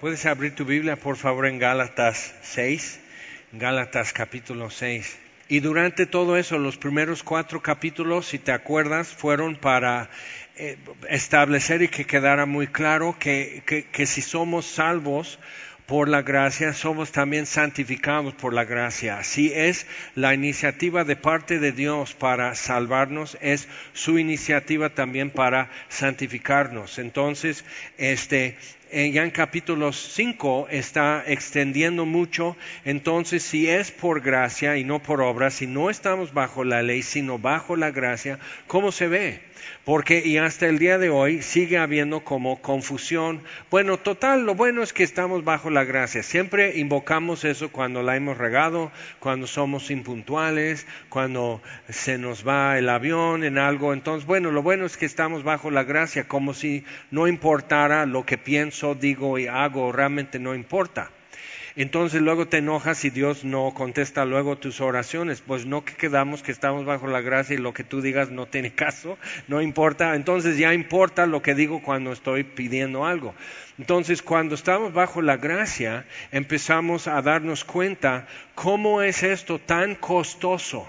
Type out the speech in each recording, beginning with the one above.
Puedes abrir tu Biblia, por favor, en Gálatas 6, Gálatas capítulo 6. Y durante todo eso, los primeros cuatro capítulos, si te acuerdas, fueron para eh, establecer y que quedara muy claro que, que si somos salvos, por la gracia, somos también santificados por la gracia. Así es la iniciativa de parte de Dios para salvarnos, es su iniciativa también para santificarnos. Entonces, este, ya en capítulo 5 está extendiendo mucho, entonces si es por gracia y no por obra, si no estamos bajo la ley, sino bajo la gracia, ¿cómo se ve? Porque y hasta el día de hoy sigue habiendo como confusión. Bueno, total, lo bueno es que estamos bajo la gracia. Siempre invocamos eso cuando la hemos regado, cuando somos impuntuales, cuando se nos va el avión en algo. Entonces, bueno, lo bueno es que estamos bajo la gracia, como si no importara lo que pienso, digo y hago, realmente no importa. Entonces luego te enojas y Dios no contesta luego tus oraciones. Pues no que quedamos que estamos bajo la gracia y lo que tú digas no tiene caso, no importa. Entonces ya importa lo que digo cuando estoy pidiendo algo. Entonces cuando estamos bajo la gracia empezamos a darnos cuenta cómo es esto tan costoso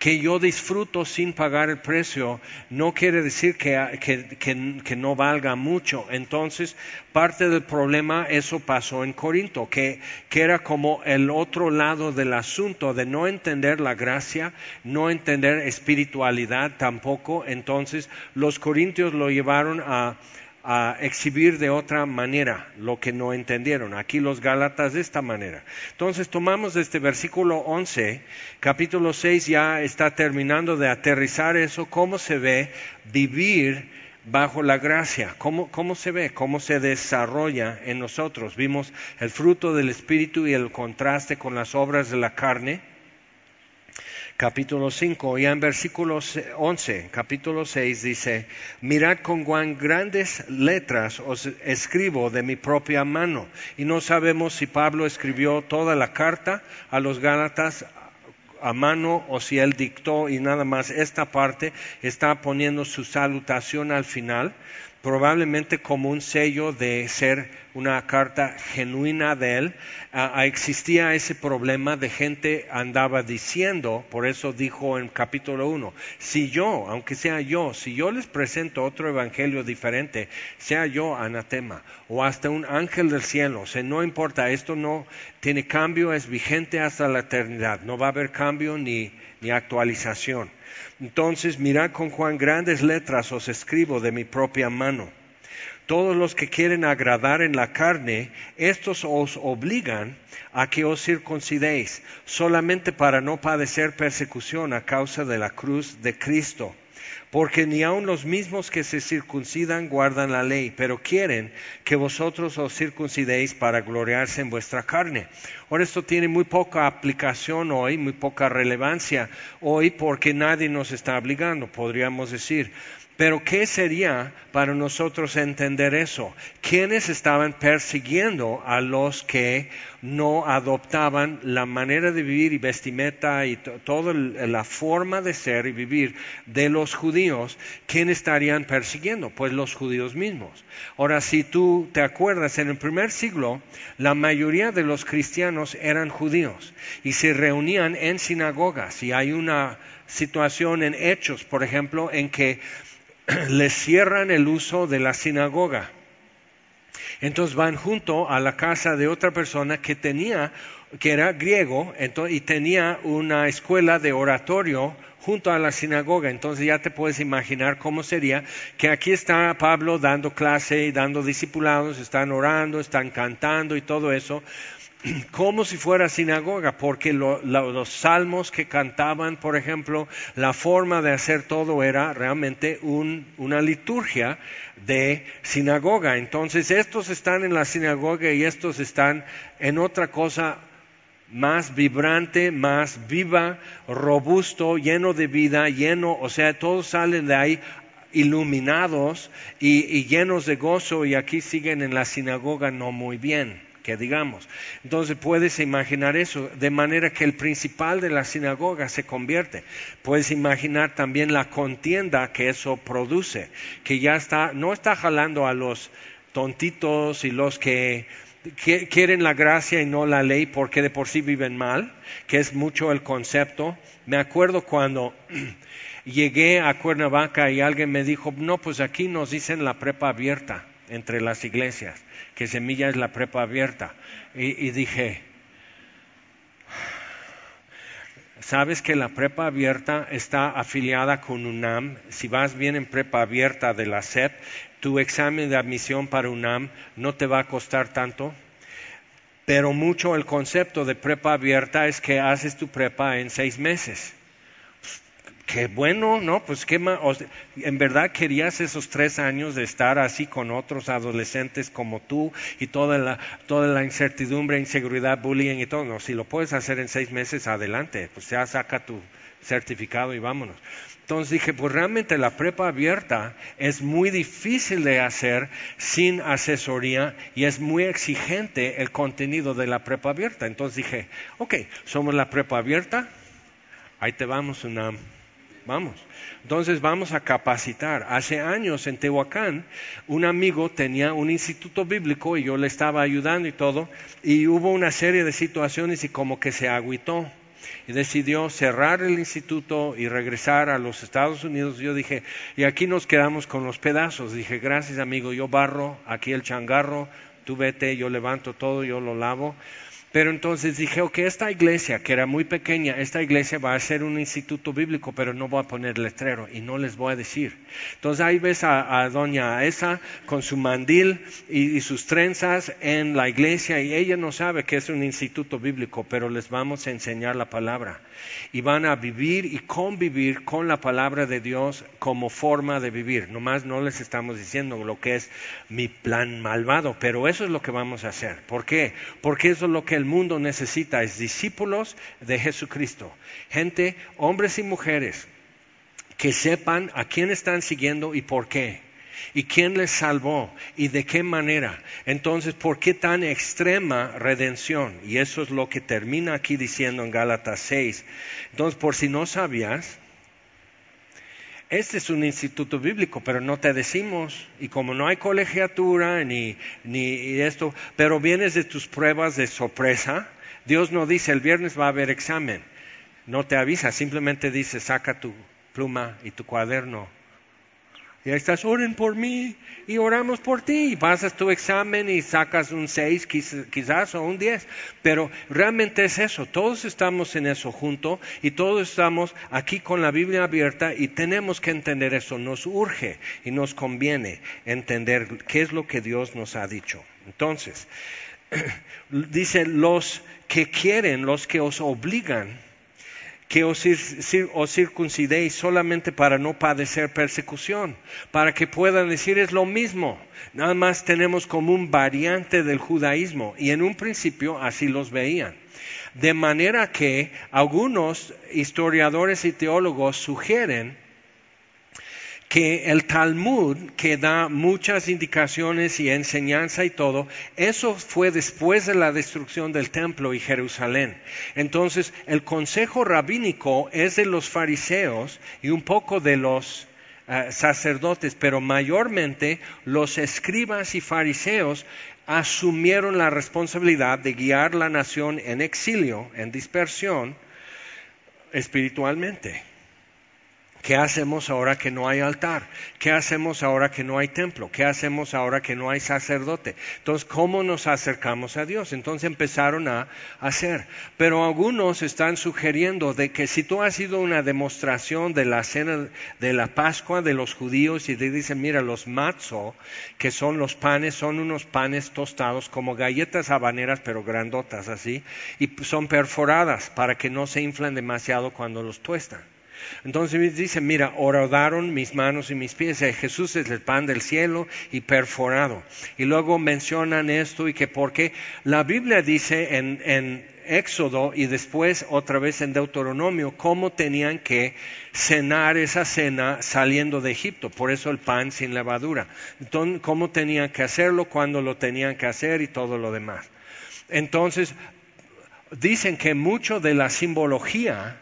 que yo disfruto sin pagar el precio no quiere decir que, no valga mucho. Entonces, parte del problema, eso pasó en Corinto, que, que era como el otro lado del asunto de no entender la gracia, no entender espiritualidad tampoco. Entonces, los corintios lo llevaron a a exhibir de otra manera lo que no entendieron. Aquí los Gálatas de esta manera. Entonces tomamos este versículo 11, capítulo 6 ya está terminando de aterrizar eso, cómo se ve vivir bajo la gracia, cómo, cómo se ve, cómo se desarrolla en nosotros. Vimos el fruto del Espíritu y el contraste con las obras de la carne capítulo 5, y en versículo 11, capítulo 6 dice, mirad con cuán grandes letras os escribo de mi propia mano. Y no sabemos si Pablo escribió toda la carta a los Gálatas a mano o si él dictó y nada más esta parte está poniendo su salutación al final probablemente como un sello de ser una carta genuina de él, existía ese problema de gente andaba diciendo, por eso dijo en capítulo 1, si yo, aunque sea yo, si yo les presento otro evangelio diferente, sea yo anatema o hasta un ángel del cielo, o sea, no importa, esto no tiene cambio, es vigente hasta la eternidad, no va a haber cambio ni actualización. Entonces, mirad con cuán grandes letras os escribo de mi propia mano. Todos los que quieren agradar en la carne, estos os obligan a que os circuncidéis, solamente para no padecer persecución a causa de la cruz de Cristo porque ni aun los mismos que se circuncidan guardan la ley, pero quieren que vosotros os circuncidéis para gloriarse en vuestra carne. Ahora esto tiene muy poca aplicación hoy, muy poca relevancia hoy, porque nadie nos está obligando, podríamos decir. Pero ¿qué sería para nosotros entender eso? ¿Quiénes estaban persiguiendo a los que no adoptaban la manera de vivir y vestimenta y toda la forma de ser y vivir de los judíos? ¿Quién estarían persiguiendo? Pues los judíos mismos. Ahora, si tú te acuerdas, en el primer siglo la mayoría de los cristianos eran judíos y se reunían en sinagogas y hay una situación en Hechos, por ejemplo, en que les cierran el uso de la sinagoga. Entonces van junto a la casa de otra persona que tenía, que era griego, y tenía una escuela de oratorio junto a la sinagoga. Entonces ya te puedes imaginar cómo sería que aquí está Pablo dando clase y dando discipulados, están orando, están cantando y todo eso como si fuera sinagoga, porque los salmos que cantaban, por ejemplo, la forma de hacer todo era realmente una liturgia de sinagoga. Entonces, estos están en la sinagoga y estos están en otra cosa más vibrante, más viva, robusto, lleno de vida, lleno, o sea, todos salen de ahí iluminados y llenos de gozo y aquí siguen en la sinagoga no muy bien digamos. Entonces puedes imaginar eso, de manera que el principal de la sinagoga se convierte. Puedes imaginar también la contienda que eso produce, que ya está, no está jalando a los tontitos y los que quieren la gracia y no la ley porque de por sí viven mal, que es mucho el concepto. Me acuerdo cuando llegué a Cuernavaca y alguien me dijo, no, pues aquí nos dicen la prepa abierta entre las iglesias, que semilla es la prepa abierta. Y, dije, ¿sabes que la prepa abierta está afiliada con UNAM? Si vas bien en prepa abierta de la SEP, tu examen de admisión para UNAM no te va a costar tanto. Pero mucho el concepto de prepa abierta es que haces tu prepa en seis meses qué bueno, ¿no? Pues qué en verdad querías esos tres años de estar así con otros adolescentes como tú y toda la, toda la incertidumbre, inseguridad, bullying y todo. No, si lo puedes hacer en seis meses, adelante, pues ya saca tu certificado y vámonos. Entonces dije, pues realmente la prepa abierta es muy difícil de hacer sin asesoría y es muy exigente el contenido de la prepa abierta. Entonces dije, ok, somos la prepa abierta, ahí te vamos una Vamos. Entonces vamos a capacitar. Hace años en Tehuacán, un amigo tenía un instituto bíblico y yo le estaba ayudando y todo, y hubo una serie de situaciones y como que se agüitó y decidió cerrar el instituto y regresar a los Estados Unidos. Yo dije, y aquí nos quedamos con los pedazos. Dije, gracias amigo, yo barro aquí el changarro, tú vete, yo levanto todo, yo lo lavo. Pero entonces dije, ok, esta iglesia, que era muy pequeña, esta iglesia va a ser un instituto bíblico, pero no voy a poner letrero y no les voy a decir. Entonces ahí ves a, doña esa con su mandil y, sus trenzas en la iglesia y ella no sabe que es un instituto bíblico, pero les vamos a enseñar la palabra. Y van a vivir y convivir con la palabra de Dios como forma de vivir. Nomás no les estamos diciendo lo que es mi plan malvado, pero eso es lo que vamos a hacer. ¿Por qué? Porque eso es lo que el mundo necesita es discípulos de Jesucristo, gente, hombres y mujeres, que sepan a quién están siguiendo y por qué, y quién les salvó y de qué manera. Entonces, ¿por qué tan extrema redención? Y eso es lo que termina aquí diciendo en Gálatas 6. Entonces, por si no sabías, este es un instituto bíblico, pero no te decimos. Y como no hay colegiatura ni, ni esto, pero vienes de tus pruebas de sorpresa, Dios no dice el viernes va a haber examen. No te avisa, simplemente dice saca tu pluma y tu cuaderno y ahí estás, oren por mí y oramos por ti. Y pasas tu examen y sacas un 6 quizás o un 10. Pero realmente es eso. Todos estamos en eso junto y todos estamos aquí con la Biblia abierta y tenemos que entender eso. Nos urge y nos conviene entender qué es lo que Dios nos ha dicho. Entonces, dice, los que quieren, los que os obligan, que os, circuncidéis solamente para no padecer persecución, para que puedan decir es lo mismo, nada más tenemos como un variante del judaísmo y en un principio así los veían. De manera que algunos historiadores y teólogos sugieren que el Talmud, que da muchas indicaciones y enseñanza y todo, eso fue después de la destrucción del templo y Jerusalén. Entonces, el consejo rabínico es de los fariseos y un poco de los eh, sacerdotes, pero mayormente los escribas y fariseos asumieron la responsabilidad de guiar la nación en exilio, en dispersión, espiritualmente. ¿Qué hacemos ahora que no hay altar? ¿Qué hacemos ahora que no hay templo? ¿Qué hacemos ahora que no hay sacerdote? Entonces, ¿cómo nos acercamos a Dios? Entonces empezaron a hacer. Pero algunos están sugiriendo de que si tú has sido una demostración de la cena de la Pascua de los judíos y te dicen, mira, los matzo, que son los panes, son unos panes tostados como galletas habaneras, pero grandotas así, y son perforadas para que no se inflan demasiado cuando los tuestan. Entonces dice, mira, horadaron mis manos y mis pies. Jesús es el pan del cielo y perforado. Y luego mencionan esto y que porque la Biblia dice en, en Éxodo y después otra vez en Deuteronomio cómo tenían que cenar esa cena saliendo de Egipto. Por eso el pan sin levadura. Entonces, cómo tenían que hacerlo, cuándo lo tenían que hacer y todo lo demás. Entonces, dicen que mucho de la simbología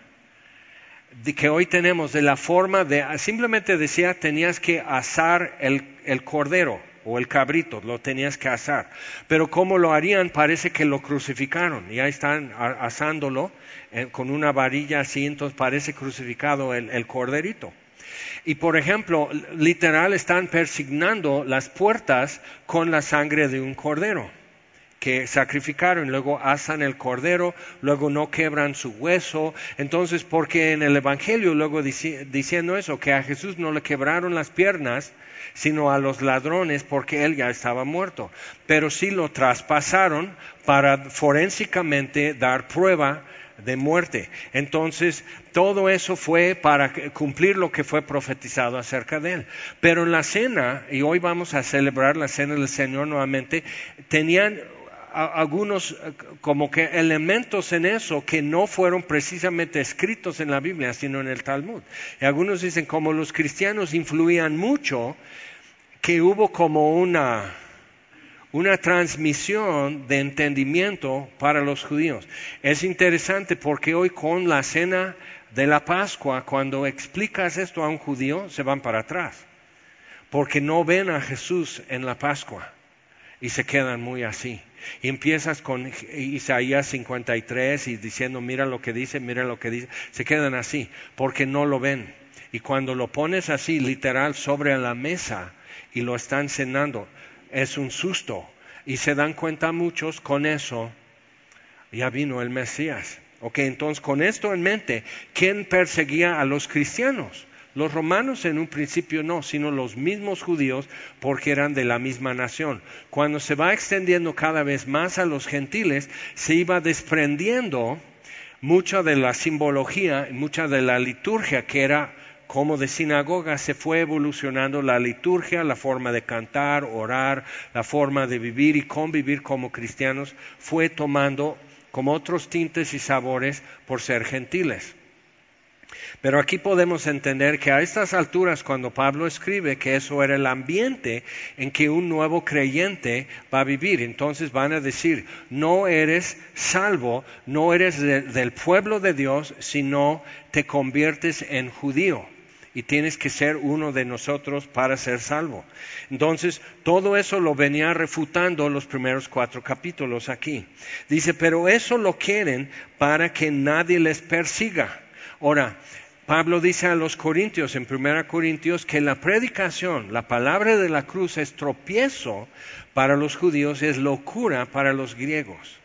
que hoy tenemos de la forma de, simplemente decía, tenías que asar el, cordero o el cabrito, lo tenías que asar. Pero como lo harían, parece que lo crucificaron y ahí están asándolo eh, con una varilla así, entonces parece crucificado el corderito. Y por ejemplo, literal están persignando las puertas con la sangre de un cordero que sacrificaron, luego asan el cordero, luego no quebran su hueso. Entonces, porque en el Evangelio luego diciendo eso, que a Jesús no le quebraron las piernas, sino a los ladrones porque él ya estaba muerto. Pero sí lo traspasaron para forensicamente dar prueba de muerte. Entonces, todo eso fue para cumplir lo que fue profetizado acerca de él. Pero en la cena, y hoy vamos a celebrar la cena del Señor nuevamente, tenían algunos como que elementos en eso que no fueron precisamente escritos en la Biblia, sino en el Talmud. Y algunos dicen como los cristianos influían mucho, que hubo como una una transmisión de entendimiento para los judíos. Es interesante porque hoy con la cena de la Pascua, cuando explicas esto a un judío, se van para atrás, porque no ven a Jesús en la Pascua y se quedan muy así. Y empiezas con Isaías 53 y diciendo, mira lo que dice, mira lo que dice, se quedan así, porque no lo ven. Y cuando lo pones así, literal, sobre la mesa y lo están cenando, es un susto. Y se dan cuenta muchos con eso, ya vino el Mesías. Ok, entonces con esto en mente, ¿quién perseguía a los cristianos? Los romanos en un principio no, sino los mismos judíos porque eran de la misma nación. Cuando se va extendiendo cada vez más a los gentiles, se iba desprendiendo mucha de la simbología, mucha de la liturgia que era como de sinagoga se fue evolucionando la liturgia, la forma de cantar, orar, la forma de vivir y convivir como cristianos, fue tomando como otros tintes y sabores por ser gentiles. Pero aquí podemos entender que a estas alturas, cuando Pablo escribe que eso era el ambiente en que un nuevo creyente va a vivir, entonces van a decir, no eres salvo, no eres del pueblo de Dios, sino te conviertes en judío y tienes que ser uno de nosotros para ser salvo. Entonces, todo eso lo venía refutando los primeros cuatro capítulos aquí. Dice, pero eso lo quieren para que nadie les persiga. Ahora, Pablo dice a los corintios en 1 Corintios que la predicación, la palabra de la cruz es tropiezo para los judíos, es locura para los griegos.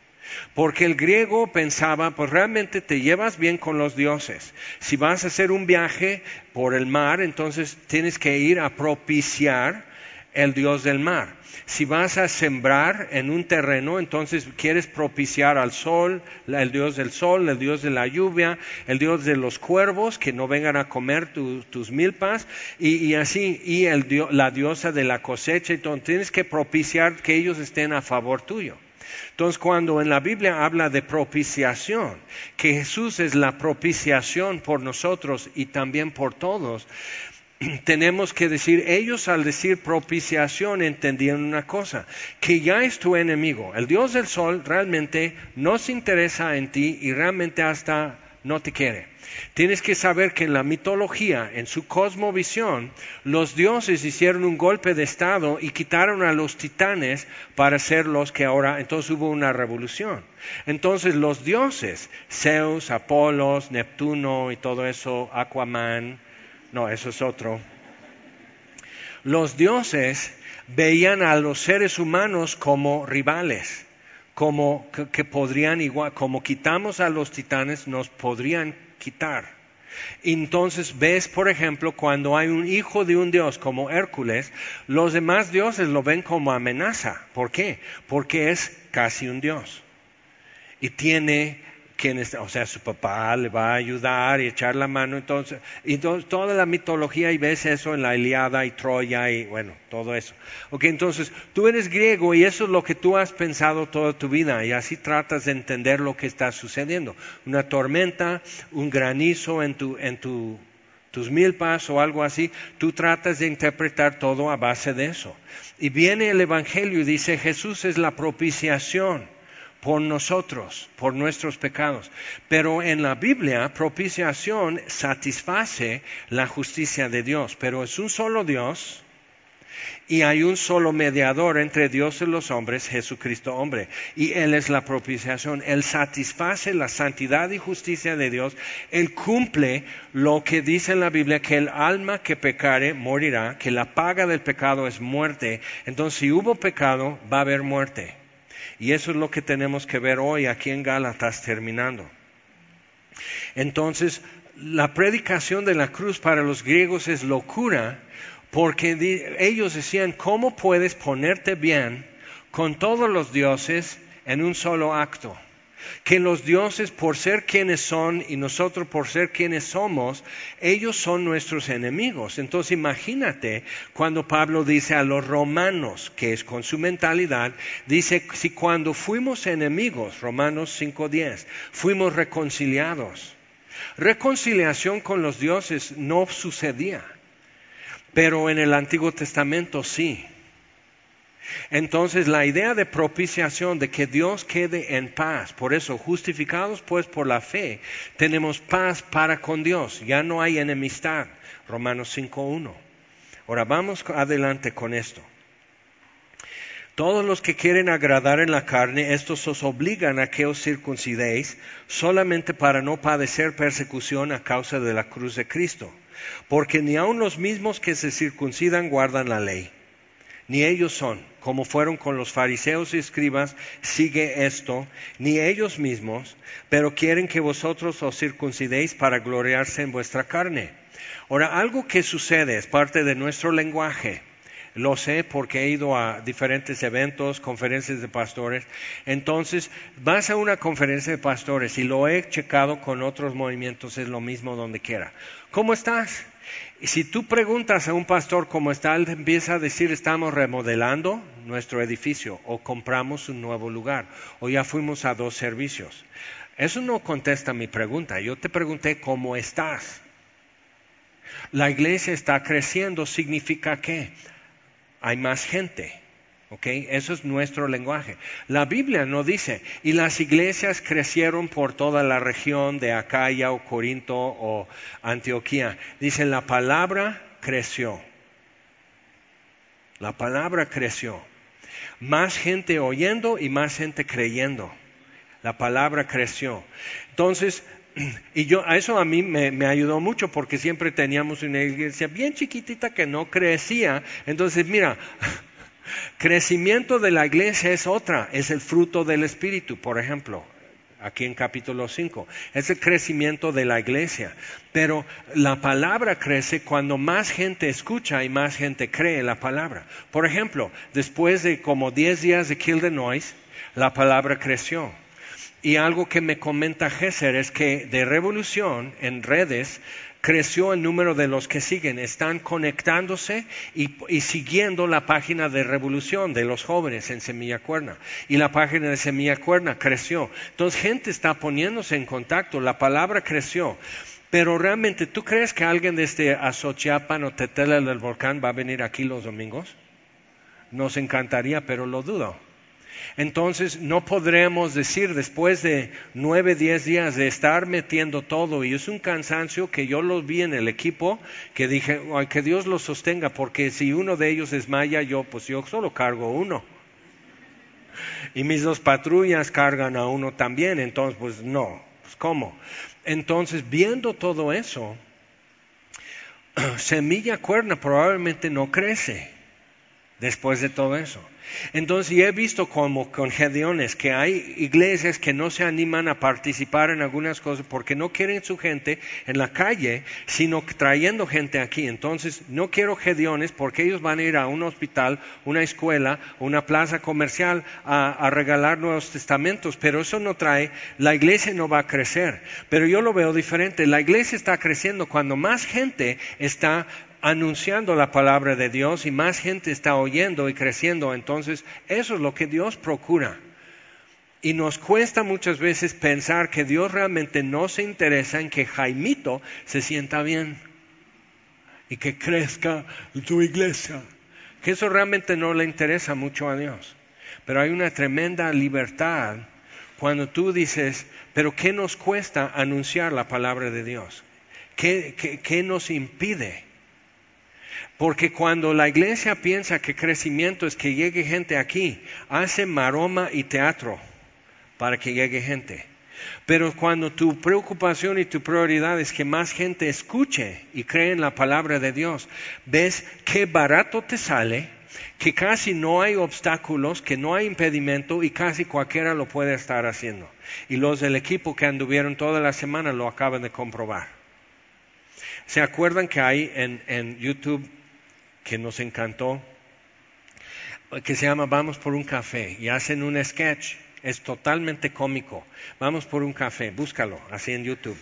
Porque el griego pensaba, pues realmente te llevas bien con los dioses. Si vas a hacer un viaje por el mar, entonces tienes que ir a propiciar el dios del mar. Si vas a sembrar en un terreno, entonces quieres propiciar al sol, el dios del sol, el dios de la lluvia, el dios de los cuervos, que no vengan a comer tus milpas, y, así, y la diosa de la cosecha, entonces tienes que propiciar que ellos estén a favor tuyo. Entonces, cuando en la Biblia habla de propiciación, que Jesús es la propiciación por nosotros y también por todos, tenemos que decir, ellos al decir propiciación entendían una cosa, que ya es tu enemigo. El Dios del Sol realmente no se interesa en ti y realmente hasta no te quiere. Tienes que saber que en la mitología, en su cosmovisión, los dioses hicieron un golpe de estado y quitaron a los titanes para ser los que ahora, entonces hubo una revolución. Entonces los dioses, Zeus, Apolos, Neptuno y todo eso, Aquaman, no, eso es otro. Los dioses veían a los seres humanos como rivales como que, podrían igual, como quitamos a los titanes, nos podrían quitar. Entonces ves, por ejemplo, cuando hay un hijo de un dios como Hércules, los demás dioses lo ven como amenaza. ¿Por qué? Porque es casi un dios. Y tiene o sea, su papá le va a ayudar y echar la mano. Entonces, y toda la mitología y ves eso en la Iliada y Troya y bueno, todo eso. Ok, entonces tú eres griego y eso es lo que tú has pensado toda tu vida y así tratas de entender lo que está sucediendo. Una tormenta, un granizo en tu, en tu tus milpas o algo así, tú tratas de interpretar todo a base de eso. Y viene el Evangelio y dice, Jesús es la propiciación por nosotros, por nuestros pecados. Pero en la Biblia, propiciación satisface la justicia de Dios, pero es un solo Dios Y hay un solo mediador entre Dios y los hombres, Jesucristo hombre. Y Él es la propiciación. Él satisface la santidad y justicia de Dios. Él cumple lo que dice en la Biblia, que el alma que pecare morirá, que la paga del pecado es muerte. Entonces, si hubo pecado, va a haber muerte. Y eso es lo que tenemos que ver hoy aquí en Gálatas terminando. Entonces, la predicación de la cruz para los griegos es locura porque ellos decían, ¿cómo puedes ponerte bien con todos los dioses en un solo acto? Que los dioses, por ser quienes son y nosotros por ser quienes somos, ellos son nuestros enemigos. Entonces imagínate cuando Pablo dice a los romanos, que es con su mentalidad, dice, si cuando fuimos enemigos, Romanos 5.10, fuimos reconciliados. Reconciliación con los dioses no sucedía. Pero en el Antiguo Testamento sí. Entonces la idea de propiciación, de que Dios quede en paz, por eso justificados pues por la fe, tenemos paz para con Dios, ya no hay enemistad. Romanos 5.1. Ahora vamos adelante con esto. Todos los que quieren agradar en la carne, estos os obligan a que os circuncidéis solamente para no padecer persecución a causa de la cruz de Cristo porque ni aun los mismos que se circuncidan guardan la ley, ni ellos son, como fueron con los fariseos y escribas, sigue esto, ni ellos mismos, pero quieren que vosotros os circuncidéis para gloriarse en vuestra carne. Ahora, algo que sucede es parte de nuestro lenguaje. Lo sé porque he ido a diferentes eventos, conferencias de pastores. Entonces, vas a una conferencia de pastores y lo he checado con otros movimientos, es lo mismo donde quiera. ¿Cómo estás? Si tú preguntas a un pastor cómo está, él empieza a decir estamos remodelando nuestro edificio o compramos un nuevo lugar o ya fuimos a dos servicios. Eso no contesta mi pregunta. Yo te pregunté cómo estás. La iglesia está creciendo, significa qué? Hay más gente. Eso es nuestro lenguaje. La Biblia no dice, y las iglesias crecieron por toda la región de Acaya o Corinto o Antioquía. Dice, la palabra creció. La palabra creció. Más gente oyendo y más gente creyendo. La palabra creció. Entonces, y yo, a eso a mí me, me, ayudó mucho porque siempre teníamos una iglesia bien chiquitita que no crecía. Entonces, mira, Crecimiento de la iglesia es otra, es el fruto del Espíritu, por ejemplo, aquí en capítulo 5. Es el crecimiento de la iglesia. Pero la palabra crece cuando más gente escucha y más gente cree la palabra. Por ejemplo, después de como 10 días de Kill the Noise, la palabra creció. Y algo que me comenta Gesser es que de revolución en redes creció el número de los que siguen, están conectándose y, siguiendo la página de revolución de los jóvenes en Semilla Cuerna. Y la página de Semilla Cuerna creció. Entonces gente está poniéndose en contacto, la palabra creció. Pero realmente, ¿tú crees que alguien desde Azochiapan o Tetela del Volcán va a venir aquí los domingos? Nos encantaría, pero lo dudo. Entonces no podremos decir después de nueve, diez días de estar metiendo todo, y es un cansancio que yo lo vi en el equipo, que dije, que Dios los sostenga, porque si uno de ellos desmaya, yo pues yo solo cargo uno. Y mis dos patrullas cargan a uno también, entonces pues no, pues cómo. Entonces viendo todo eso, semilla cuerna probablemente no crece después de todo eso. Entonces, he visto como con Gedeones que hay iglesias que no se animan a participar en algunas cosas porque no quieren su gente en la calle, sino trayendo gente aquí. Entonces, no quiero Gedeones porque ellos van a ir a un hospital, una escuela, una plaza comercial a, a regalar nuevos testamentos, pero eso no trae, la iglesia no va a crecer. Pero yo lo veo diferente, la iglesia está creciendo cuando más gente está anunciando la palabra de Dios y más gente está oyendo y creciendo. Entonces, eso es lo que Dios procura. Y nos cuesta muchas veces pensar que Dios realmente no se interesa en que Jaimito se sienta bien y que crezca tu iglesia. Que eso realmente no le interesa mucho a Dios. Pero hay una tremenda libertad cuando tú dices, pero ¿qué nos cuesta anunciar la palabra de Dios? ¿Qué, qué, qué nos impide? Porque cuando la iglesia piensa que crecimiento es que llegue gente aquí, hace maroma y teatro para que llegue gente. Pero cuando tu preocupación y tu prioridad es que más gente escuche y cree en la palabra de Dios, ves qué barato te sale, que casi no hay obstáculos, que no hay impedimento y casi cualquiera lo puede estar haciendo. Y los del equipo que anduvieron toda la semana lo acaban de comprobar. ¿Se acuerdan que hay en, en YouTube que nos encantó? Que se llama Vamos por un café y hacen un sketch es totalmente cómico. Vamos por un café, búscalo, así en YouTube.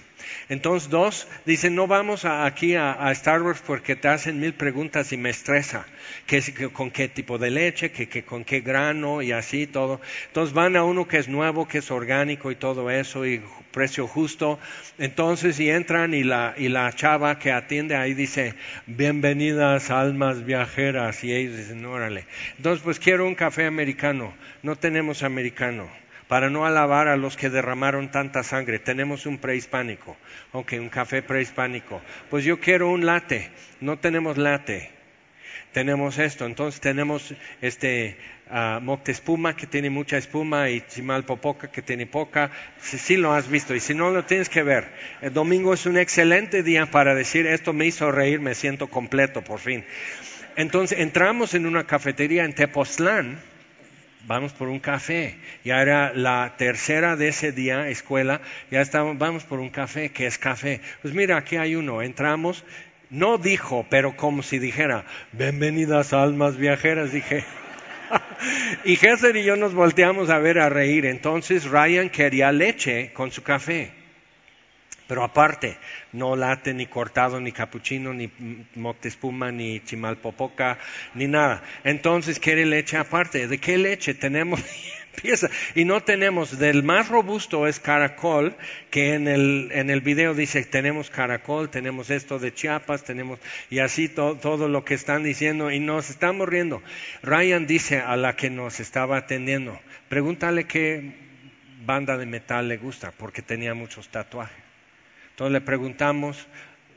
Entonces, dos, dicen, no vamos aquí a, Star Wars porque te hacen mil preguntas y me estresa. con qué tipo de leche, que, con qué grano y así todo. Entonces van a uno que es nuevo, que es orgánico y todo eso y precio justo. Entonces, y entran y la, y la chava que atiende ahí dice, bienvenidas almas viajeras. Y ellos dicen, órale. Entonces, pues quiero un café americano. No tenemos americano para no alabar a los que derramaron tanta sangre. Tenemos un prehispánico, ok, un café prehispánico. Pues yo quiero un latte, no tenemos latte. Tenemos esto, entonces tenemos este uh, Moctespuma que tiene mucha espuma y Chimalpopoca que tiene poca. Si lo has visto y si no lo tienes que ver. El domingo es un excelente día para decir esto me hizo reír, me siento completo por fin. Entonces entramos en una cafetería en Tepoztlán vamos por un café. Ya era la tercera de ese día, escuela, ya estábamos, vamos por un café, ¿qué es café? Pues mira, aquí hay uno, entramos, no dijo, pero como si dijera, bienvenidas almas viajeras, dije. y Gesser y yo nos volteamos a ver a reír. Entonces Ryan quería leche con su café. Pero aparte, no late ni cortado, ni capuchino, ni moctespuma, ni chimalpopoca, ni nada. Entonces quiere leche aparte. ¿De qué leche tenemos? Empieza. Y no tenemos, del más robusto es caracol, que en el, en el video dice, tenemos caracol, tenemos esto de Chiapas, tenemos, y así todo lo que están diciendo, y nos estamos riendo. Ryan dice a la que nos estaba atendiendo, pregúntale qué banda de metal le gusta, porque tenía muchos tatuajes. Entonces le preguntamos,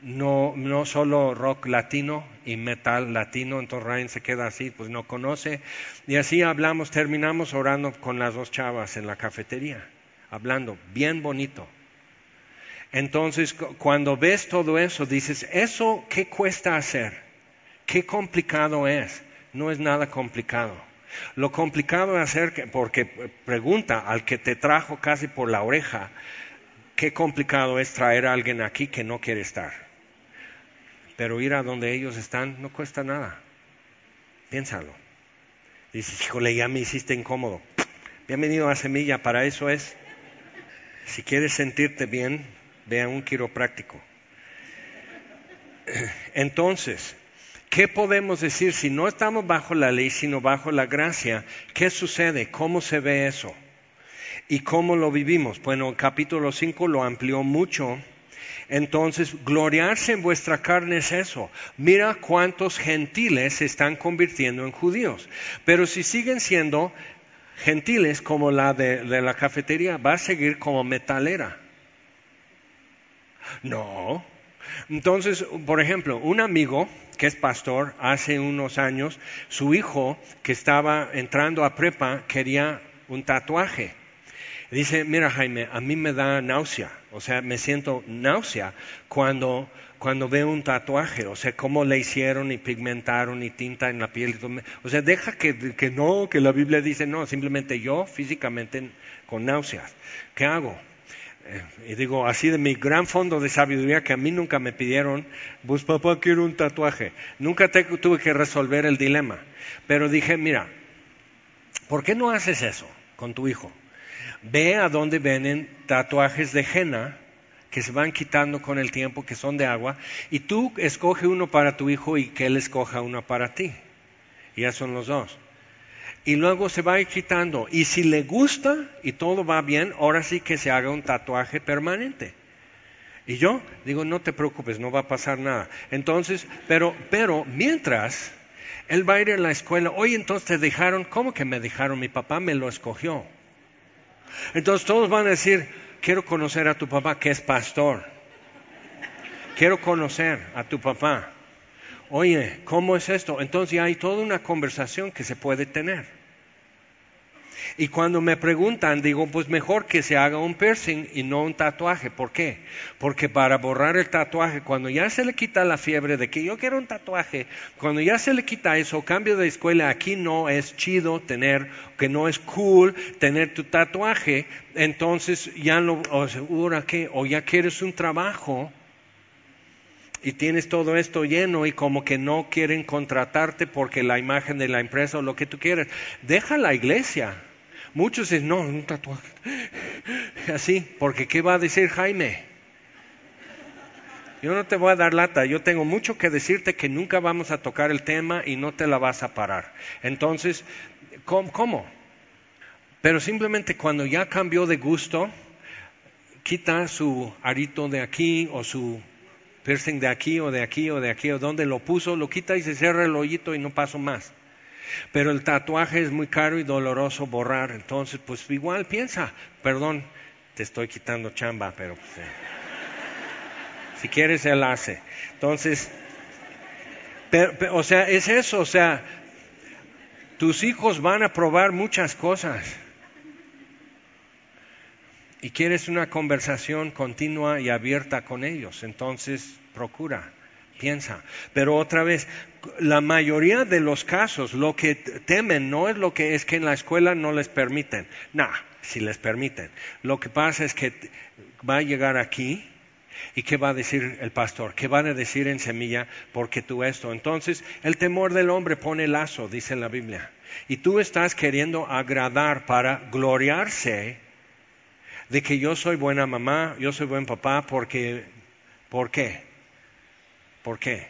no, solo rock latino y metal latino, entonces Ryan se queda así, pues no conoce. Y así hablamos, terminamos orando con las dos chavas en la cafetería, hablando, bien bonito. Entonces, cuando ves todo eso, dices, ¿eso qué cuesta hacer? ¿Qué complicado es? No es nada complicado. Lo complicado es hacer, porque pregunta al que te trajo casi por la oreja, qué complicado es traer a alguien aquí que no quiere estar. Pero ir a donde ellos están no cuesta nada. Piénsalo. Dices, híjole, ya me hiciste incómodo. Bienvenido a Semilla, para eso es. Si quieres sentirte bien, ve a un quiropráctico. Entonces, ¿qué podemos decir si no estamos bajo la ley, sino bajo la gracia? ¿Qué sucede? ¿Cómo se ve eso? ¿Y cómo lo vivimos? Bueno, el capítulo 5 lo amplió mucho. Entonces, gloriarse en vuestra carne es eso. Mira cuántos gentiles se están convirtiendo en judíos. Pero si siguen siendo gentiles como la de, de la cafetería, va a seguir como metalera. No. Entonces, por ejemplo, un amigo que es pastor, hace unos años, su hijo que estaba entrando a prepa quería un tatuaje. Dice, mira Jaime, a mí me da náusea, o sea, me siento náusea cuando, cuando veo un tatuaje, o sea, cómo le hicieron y pigmentaron y tinta en la piel. O sea, deja que, que no, que la Biblia dice no, simplemente yo físicamente con náuseas. ¿Qué hago? Eh, y digo, así de mi gran fondo de sabiduría que a mí nunca me pidieron, pues papá quiero un tatuaje. Nunca tuve que resolver el dilema. Pero dije, mira, ¿por qué no haces eso con tu hijo? Ve a donde venden tatuajes de henna que se van quitando con el tiempo, que son de agua, y tú escoge uno para tu hijo y que él escoja uno para ti. Ya son los dos. Y luego se va quitando. Y si le gusta y todo va bien, ahora sí que se haga un tatuaje permanente. Y yo digo, no te preocupes, no va a pasar nada. Entonces, pero, pero mientras, él va a ir a la escuela, oye, entonces te dejaron, ¿cómo que me dejaron? Mi papá me lo escogió. Entonces todos van a decir, quiero conocer a tu papá que es pastor. Quiero conocer a tu papá. oye, ¿cómo es esto? Entonces ya hay toda una conversación que se puede tener. Y cuando me preguntan, digo, pues mejor que se haga un piercing y no un tatuaje. ¿Por qué? Porque para borrar el tatuaje, cuando ya se le quita la fiebre de que yo quiero un tatuaje, cuando ya se le quita eso, cambio de escuela, aquí no es chido tener, que no es cool tener tu tatuaje, entonces ya lo asegura que, o ya quieres un trabajo, y tienes todo esto lleno y como que no quieren contratarte porque la imagen de la empresa o lo que tú quieres, deja la iglesia. Muchos dicen, no, un tatuaje. Así, porque ¿qué va a decir Jaime? Yo no te voy a dar lata, yo tengo mucho que decirte que nunca vamos a tocar el tema y no te la vas a parar. Entonces, ¿cómo? Pero simplemente cuando ya cambió de gusto, quita su arito de aquí o su piercing de aquí o de aquí o de aquí o donde lo puso, lo quita y se cierra el hoyito y no paso más. Pero el tatuaje es muy caro y doloroso borrar, entonces pues igual piensa, perdón, te estoy quitando chamba, pero pues, eh, si quieres él hace. Entonces, o sea, es eso, o sea, tus hijos van a probar muchas cosas. Y quieres una conversación continua y abierta con ellos, entonces procura piensa. Pero otra vez, la mayoría de los casos lo que temen no es lo que es que en la escuela no les permiten. Nah, si les permiten. Lo que pasa es que va a llegar aquí y qué va a decir el pastor, qué van a decir en semilla porque tú esto. Entonces, el temor del hombre pone lazo, dice la Biblia. Y tú estás queriendo agradar para gloriarse de que yo soy buena mamá, yo soy buen papá porque ¿por qué? ¿Por qué?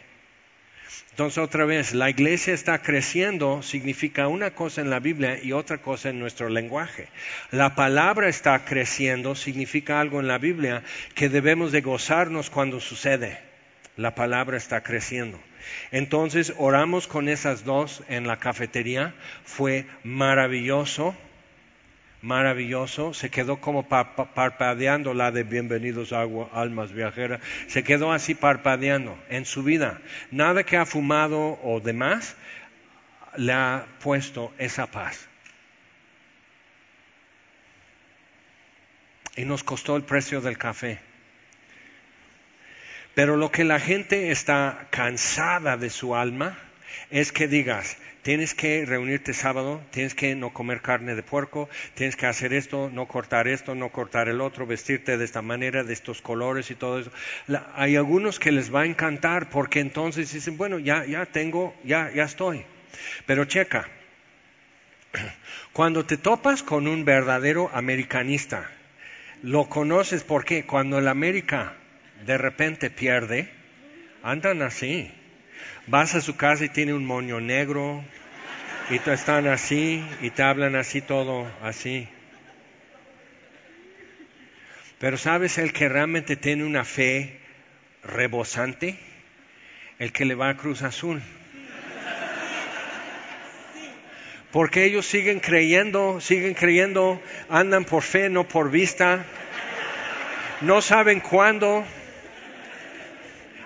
Entonces otra vez, la iglesia está creciendo significa una cosa en la Biblia y otra cosa en nuestro lenguaje. La palabra está creciendo significa algo en la Biblia que debemos de gozarnos cuando sucede. La palabra está creciendo. Entonces oramos con esas dos en la cafetería. Fue maravilloso maravilloso, se quedó como parpadeando la de bienvenidos agua, almas viajeras, se quedó así parpadeando en su vida. Nada que ha fumado o demás le ha puesto esa paz. Y nos costó el precio del café. Pero lo que la gente está cansada de su alma es que digas, tienes que reunirte sábado, tienes que no comer carne de puerco, tienes que hacer esto, no cortar esto, no cortar el otro, vestirte de esta manera, de estos colores y todo eso. hay algunos que les va a encantar porque entonces dicen, bueno, ya, ya tengo, ya, ya estoy. Pero checa, cuando te topas con un verdadero americanista, lo conoces porque cuando el América de repente pierde, andan así. Vas a su casa y tiene un moño negro y te están así y te hablan así todo así. Pero ¿sabes el que realmente tiene una fe rebosante? El que le va a Cruz Azul. Porque ellos siguen creyendo, siguen creyendo, andan por fe, no por vista. No saben cuándo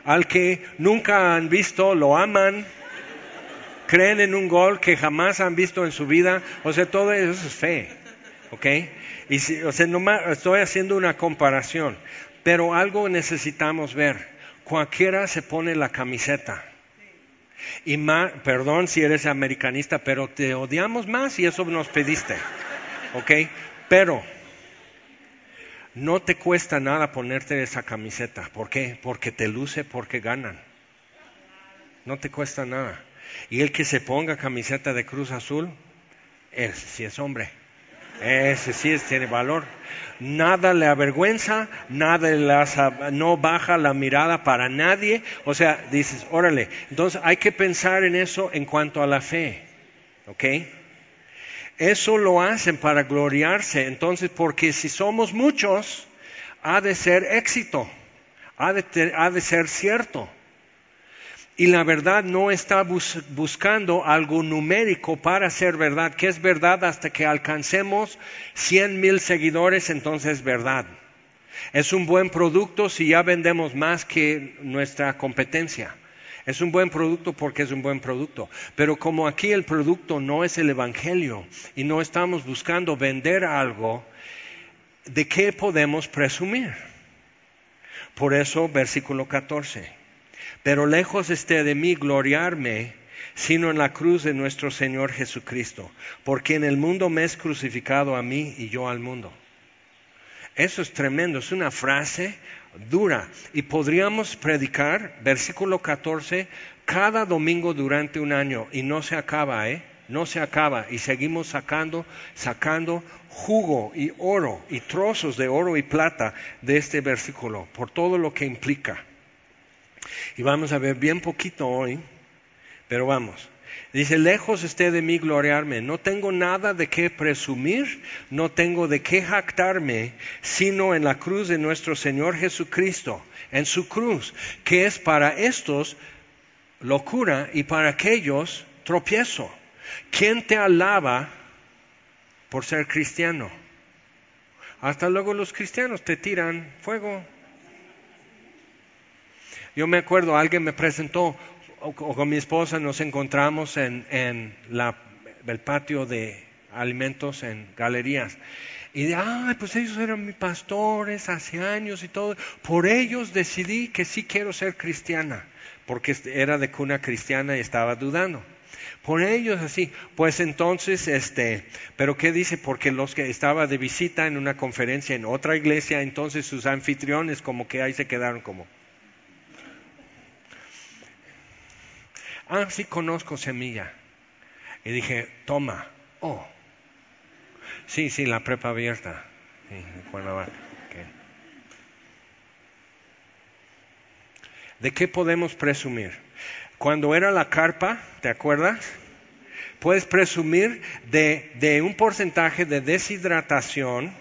al que nunca han visto, lo aman, creen en un gol que jamás han visto en su vida, o sea, todo eso es fe, ¿ok? Y si, o sea, no estoy haciendo una comparación, pero algo necesitamos ver. Cualquiera se pone la camiseta. Y más, perdón si eres americanista, pero te odiamos más y eso nos pediste, ¿ok? Pero no te cuesta nada ponerte esa camiseta. ¿Por qué? Porque te luce, porque ganan. No te cuesta nada. Y el que se ponga camiseta de Cruz Azul, ese sí es hombre. Ese sí tiene valor. Nada le avergüenza, nada le no baja la mirada para nadie. O sea, dices, órale. Entonces hay que pensar en eso en cuanto a la fe. ¿Ok? Eso lo hacen para gloriarse. Entonces, porque si somos muchos, ha de ser éxito, ha de, ser cierto. Y la verdad no está buscando algo numérico para ser verdad, que es verdad hasta que alcancemos 100 mil seguidores, entonces es verdad. Es un buen producto si ya vendemos más que nuestra competencia. Es un buen producto porque es un buen producto. Pero como aquí el producto no es el Evangelio y no estamos buscando vender algo, ¿de qué podemos presumir? Por eso, versículo 14. Pero lejos esté de mí gloriarme, sino en la cruz de nuestro Señor Jesucristo, porque en el mundo me es crucificado a mí y yo al mundo. Eso es tremendo, es una frase dura. Y podríamos predicar, versículo 14, cada domingo durante un año y no se acaba, ¿eh? No se acaba y seguimos sacando, sacando jugo y oro y trozos de oro y plata de este versículo por todo lo que implica. Y vamos a ver bien poquito hoy, pero vamos. Dice, lejos esté de mí gloriarme, no tengo nada de qué presumir, no tengo de qué jactarme, sino en la cruz de nuestro Señor Jesucristo, en su cruz, que es para estos locura y para aquellos tropiezo. ¿Quién te alaba por ser cristiano? Hasta luego los cristianos te tiran fuego. Yo me acuerdo, alguien me presentó, o, con mi esposa nos encontramos en, el patio de alimentos en galerías. Y de, ay, pues ellos eran mis pastores hace años y todo. Por ellos decidí que sí quiero ser cristiana, porque era de cuna cristiana y estaba dudando. Por ellos así, pues entonces, este, pero ¿qué dice? Porque los que estaba de visita en una conferencia en otra iglesia, entonces sus anfitriones como que ahí se quedaron como, ah, sí conozco semilla. Y dije, toma, oh. Sí, sí, la prepa abierta. ¿De qué podemos presumir? Cuando era la carpa, ¿te acuerdas? Puedes presumir de, de un porcentaje de deshidratación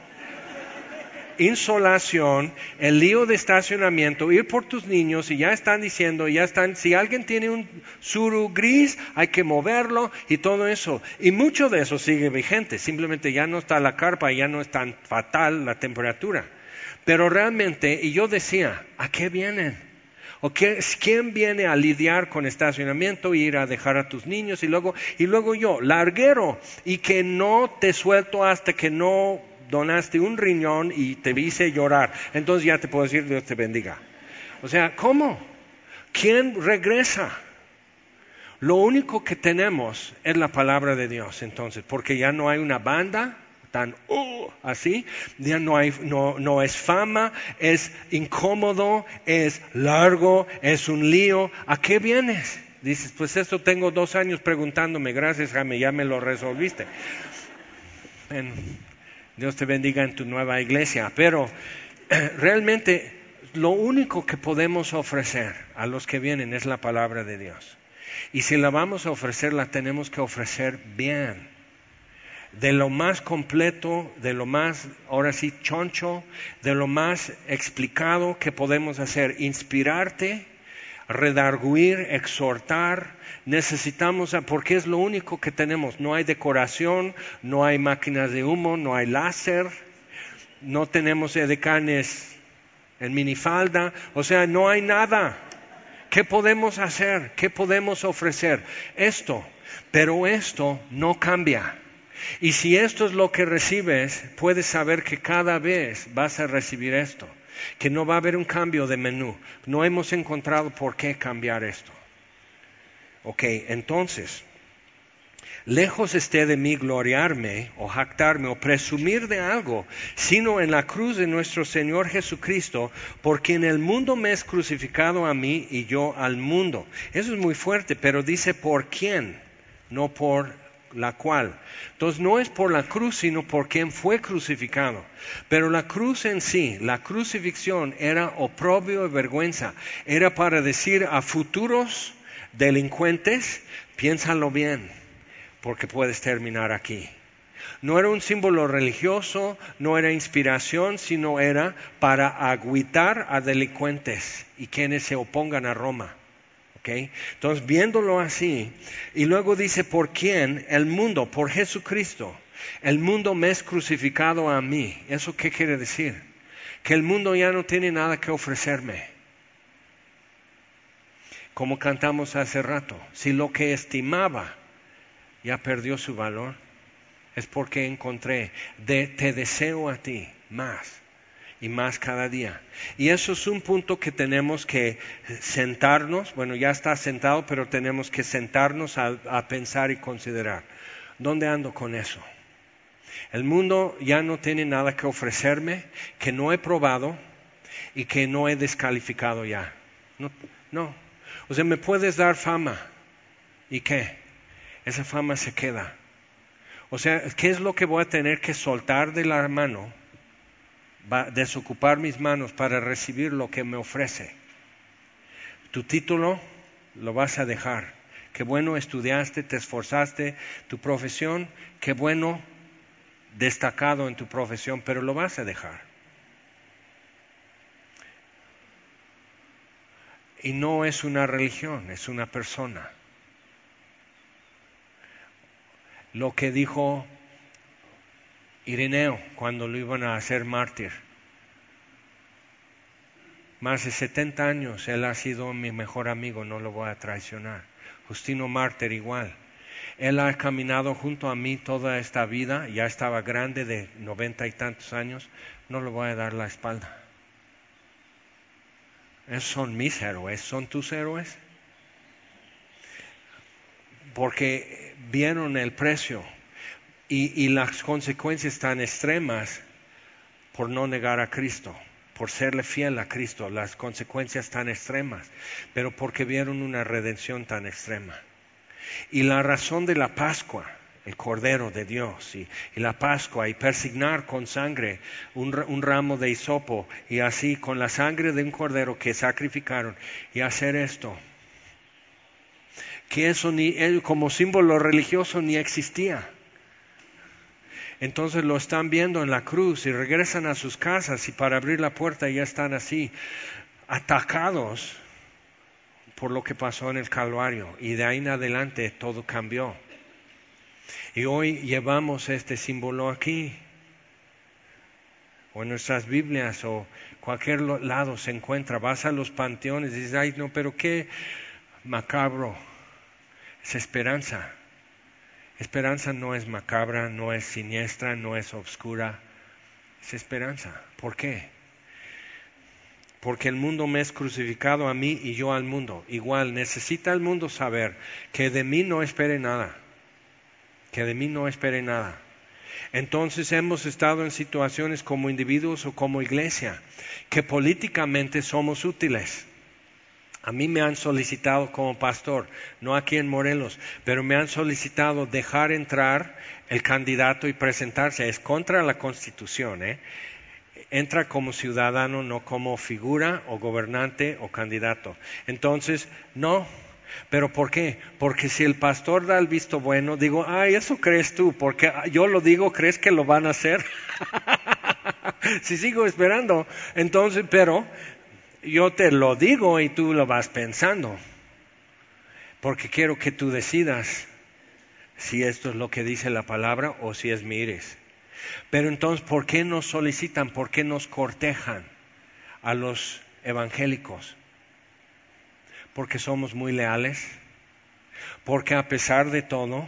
insolación, el lío de estacionamiento, ir por tus niños y ya están diciendo, ya están, si alguien tiene un suru gris, hay que moverlo y todo eso. Y mucho de eso sigue vigente, simplemente ya no está la carpa, ya no es tan fatal la temperatura. Pero realmente, y yo decía, ¿a qué vienen? ¿O qué, quién viene a lidiar con estacionamiento, ir a dejar a tus niños y luego, y luego yo, larguero, y que no te suelto hasta que no donaste un riñón y te hice llorar. Entonces ya te puedo decir, Dios te bendiga. O sea, ¿cómo? ¿Quién regresa? Lo único que tenemos es la palabra de Dios, entonces, porque ya no hay una banda tan uh, así, ya no, hay, no, no es fama, es incómodo, es largo, es un lío. ¿A qué vienes? Dices, pues esto tengo dos años preguntándome, gracias Jaime, ya me lo resolviste. Dios te bendiga en tu nueva iglesia. Pero realmente lo único que podemos ofrecer a los que vienen es la palabra de Dios. Y si la vamos a ofrecer, la tenemos que ofrecer bien. De lo más completo, de lo más, ahora sí, choncho, de lo más explicado que podemos hacer. Inspirarte, redarguir, exhortar, necesitamos, porque es lo único que tenemos. No hay decoración, no hay máquinas de humo, no hay láser, no tenemos edecanes en minifalda, o sea, no hay nada. ¿Qué podemos hacer? ¿Qué podemos ofrecer? Esto, pero esto no cambia. Y si esto es lo que recibes, puedes saber que cada vez vas a recibir esto que no va a haber un cambio de menú. No hemos encontrado por qué cambiar esto. Ok, entonces, lejos esté de mí gloriarme o jactarme o presumir de algo, sino en la cruz de nuestro Señor Jesucristo, porque en el mundo me es crucificado a mí y yo al mundo. Eso es muy fuerte, pero dice por quién, no por la cual. Entonces no es por la cruz, sino por quien fue crucificado. Pero la cruz en sí, la crucifixión era oprobio y vergüenza. Era para decir a futuros delincuentes, piénsalo bien, porque puedes terminar aquí. No era un símbolo religioso, no era inspiración, sino era para agüitar a delincuentes y quienes se opongan a Roma. Entonces, viéndolo así, y luego dice, ¿por quién? El mundo, por Jesucristo. El mundo me es crucificado a mí. ¿Eso qué quiere decir? Que el mundo ya no tiene nada que ofrecerme. como cantamos hace rato, si lo que estimaba ya perdió su valor, es porque encontré, de, te deseo a ti más y más cada día. Y eso es un punto que tenemos que sentarnos, bueno, ya está sentado, pero tenemos que sentarnos a, pensar y considerar. ¿Dónde ando con eso? El mundo ya no tiene nada que ofrecerme que no he probado y que no he descalificado ya. No, no. O sea, me puedes dar fama. ¿Y qué? Esa fama se queda. O sea, ¿qué es lo que voy a tener que soltar de la mano? Desocupar mis manos para recibir lo que me ofrece. Tu título lo vas a dejar. Qué bueno estudiaste, te esforzaste, tu profesión, qué bueno destacado en tu profesión, pero lo vas a dejar. Y no es una religión, es una persona. Lo que dijo Ireneo cuando lo iban a hacer mártir. Más de 70 años, él ha sido mi mejor amigo, no lo voy a traicionar. Justino Mártir igual. Él ha caminado junto a mí toda esta vida, ya estaba grande de noventa y tantos años, no le voy a dar la espalda. Esos son mis héroes, son tus héroes. Porque vieron el precio y, las consecuencias tan extremas por no negar a Cristo por serle fiel a Cristo, las consecuencias tan extremas, pero porque vieron una redención tan extrema. Y la razón de la Pascua, el Cordero de Dios, y, la Pascua, y persignar con sangre un, ramo de hisopo, y así con la sangre de un Cordero que sacrificaron, y hacer esto, que eso ni como símbolo religioso ni existía. Entonces lo están viendo en la cruz y regresan a sus casas y para abrir la puerta ya están así, atacados por lo que pasó en el Calvario y de ahí en adelante todo cambió. Y hoy llevamos este símbolo aquí, o en nuestras Biblias, o cualquier lado se encuentra. Vas a los panteones y dices, ay, no, pero qué macabro. Es esperanza. Esperanza no es macabra, no es siniestra, no es obscura. Es esperanza. ¿Por qué? porque el mundo me es crucificado a mí y yo al mundo. Igual necesita el mundo saber que de mí no espere nada, que de mí no espere nada. Entonces hemos estado en situaciones como individuos o como iglesia, que políticamente somos útiles. A mí me han solicitado como pastor, no aquí en Morelos, pero me han solicitado dejar entrar el candidato y presentarse. Es contra la constitución, ¿eh? entra como ciudadano, no como figura o gobernante o candidato. Entonces, no. ¿Pero por qué? Porque si el pastor da el visto bueno, digo, ay, eso crees tú, porque yo lo digo, ¿crees que lo van a hacer? si sigo esperando, entonces, pero yo te lo digo y tú lo vas pensando, porque quiero que tú decidas si esto es lo que dice la palabra o si es mires. Pero entonces, ¿por qué nos solicitan? ¿Por qué nos cortejan a los evangélicos? Porque somos muy leales. Porque a pesar de todo,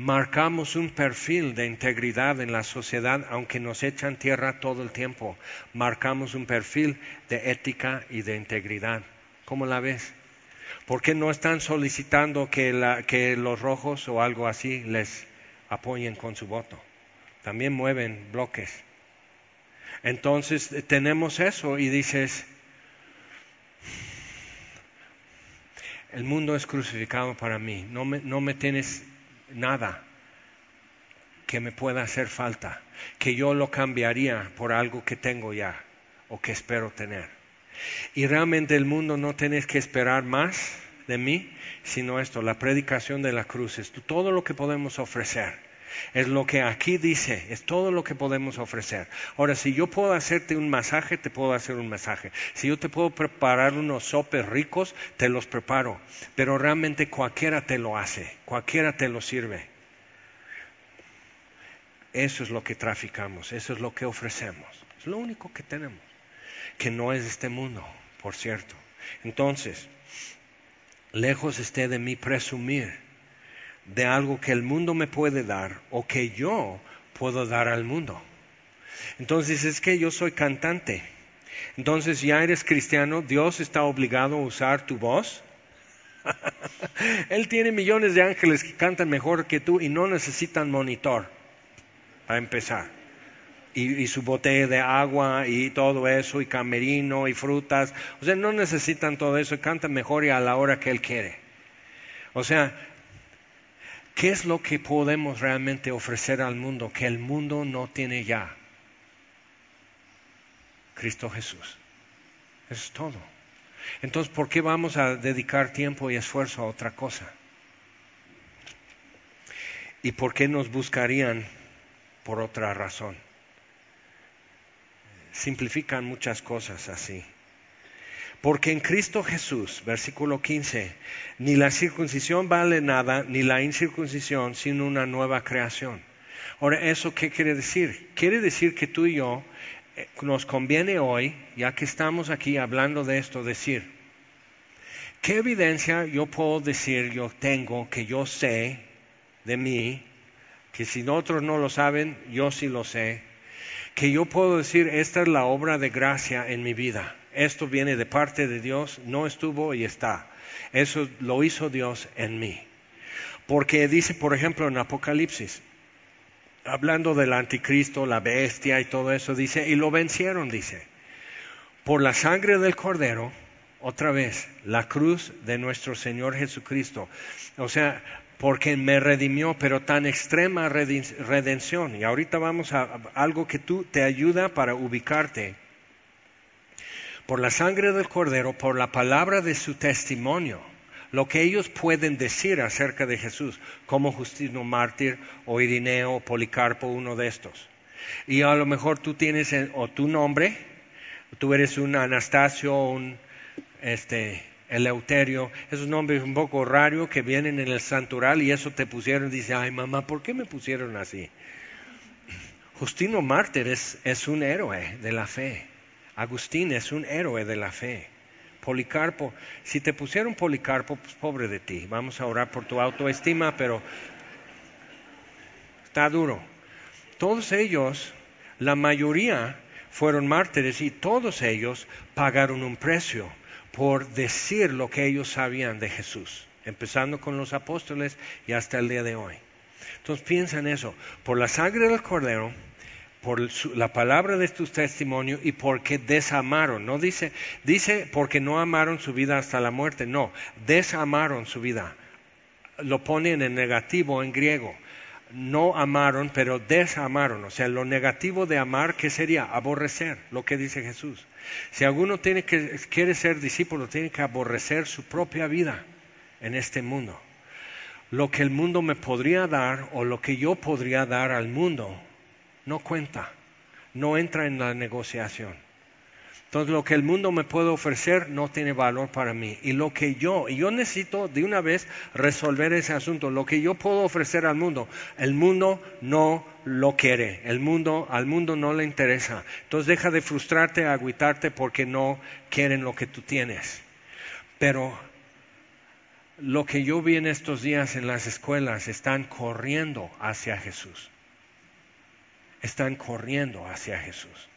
marcamos un perfil de integridad en la sociedad, aunque nos echan tierra todo el tiempo. Marcamos un perfil de ética y de integridad. ¿Cómo la ves? ¿Por qué no están solicitando que, los rojos o algo así les apoyen con su voto? también mueven bloques. Entonces tenemos eso y dices, el mundo es crucificado para mí, no me, no me tienes nada que me pueda hacer falta, que yo lo cambiaría por algo que tengo ya o que espero tener. Y realmente el mundo no tienes que esperar más de mí, sino esto, la predicación de la cruz, es todo lo que podemos ofrecer es lo que aquí dice, es todo lo que podemos ofrecer. Ahora, si yo puedo hacerte un masaje, te puedo hacer un masaje. Si yo te puedo preparar unos sopes ricos, te los preparo. Pero realmente cualquiera te lo hace, cualquiera te lo sirve. Eso es lo que traficamos, eso es lo que ofrecemos. Es lo único que tenemos, que no es este mundo, por cierto. Entonces, lejos esté de mí presumir de algo que el mundo me puede dar o que yo puedo dar al mundo. Entonces es que yo soy cantante. Entonces ya eres cristiano, Dios está obligado a usar tu voz. Él tiene millones de ángeles que cantan mejor que tú y no necesitan monitor, para empezar. Y, su botella de agua y todo eso, y camerino y frutas. O sea, no necesitan todo eso, cantan mejor y a la hora que Él quiere. O sea, ¿qué es lo que podemos realmente ofrecer al mundo que el mundo no tiene ya? Cristo Jesús. Eso es todo. Entonces, ¿por qué vamos a dedicar tiempo y esfuerzo a otra cosa? ¿Y por qué nos buscarían por otra razón? Simplifican muchas cosas así. Porque en Cristo Jesús, versículo 15, ni la circuncisión vale nada, ni la incircuncisión, sino una nueva creación. Ahora, ¿eso qué quiere decir? Quiere decir que tú y yo eh, nos conviene hoy, ya que estamos aquí hablando de esto, decir, ¿qué evidencia yo puedo decir yo tengo que yo sé de mí, que si otros no lo saben, yo sí lo sé, que yo puedo decir, esta es la obra de gracia en mi vida, esto viene de parte de Dios, no estuvo y está, eso lo hizo Dios en mí. Porque dice, por ejemplo, en Apocalipsis, hablando del anticristo, la bestia y todo eso, dice, y lo vencieron, dice, por la sangre del cordero, otra vez, la cruz de nuestro Señor Jesucristo. O sea, porque me redimió, pero tan extrema redención. Y ahorita vamos a algo que tú te ayuda para ubicarte. Por la sangre del cordero, por la palabra de su testimonio lo que ellos pueden decir acerca de Jesús, como Justino Mártir o Irineo Policarpo, uno de estos. Y a lo mejor tú tienes o tu nombre, tú eres un Anastasio un este, Eleuterio, esos nombres un poco raros que vienen en el santural y eso te pusieron dice, ay mamá, ¿por qué me pusieron así? Justino Mártir es, es un héroe de la fe. Agustín es un héroe de la fe. Policarpo, si te pusieron Policarpo, pues pobre de ti. Vamos a orar por tu autoestima, pero está duro. Todos ellos, la mayoría fueron mártires y todos ellos pagaron un precio por decir lo que ellos sabían de Jesús, empezando con los apóstoles y hasta el día de hoy. Entonces piensa en eso, por la sangre del cordero, por la palabra de tu testimonio y porque desamaron. No dice, dice porque no amaron su vida hasta la muerte. No, desamaron su vida. Lo pone en negativo en griego. No amaron, pero desamaron. O sea, lo negativo de amar, ¿qué sería? Aborrecer, lo que dice Jesús. Si alguno tiene que, quiere ser discípulo, tiene que aborrecer su propia vida en este mundo. Lo que el mundo me podría dar o lo que yo podría dar al mundo no cuenta, no entra en la negociación. Entonces lo que el mundo me puede ofrecer no tiene valor para mí. Y lo que yo, y yo necesito de una vez resolver ese asunto, lo que yo puedo ofrecer al mundo, el mundo no lo quiere, el mundo, al mundo no le interesa. Entonces deja de frustrarte, agüitarte porque no quieren lo que tú tienes. Pero lo que yo vi en estos días en las escuelas están corriendo hacia Jesús están corriendo hacia Jesús.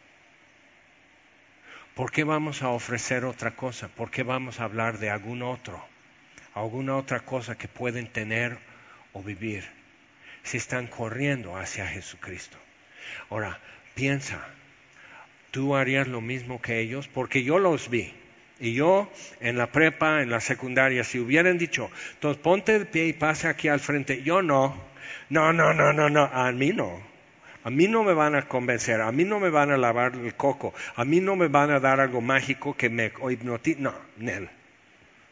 ¿Por qué vamos a ofrecer otra cosa? ¿Por qué vamos a hablar de algún otro? Alguna otra cosa que pueden tener o vivir si están corriendo hacia Jesucristo. Ahora, piensa, ¿tú harías lo mismo que ellos? Porque yo los vi. Y yo en la prepa, en la secundaria, si hubieran dicho, entonces ponte de pie y pase aquí al frente, yo no. No, no, no, no, no, a mí no. A mí no me van a convencer, a mí no me van a lavar el coco, a mí no me van a dar algo mágico que me hipnotice. No, Nel,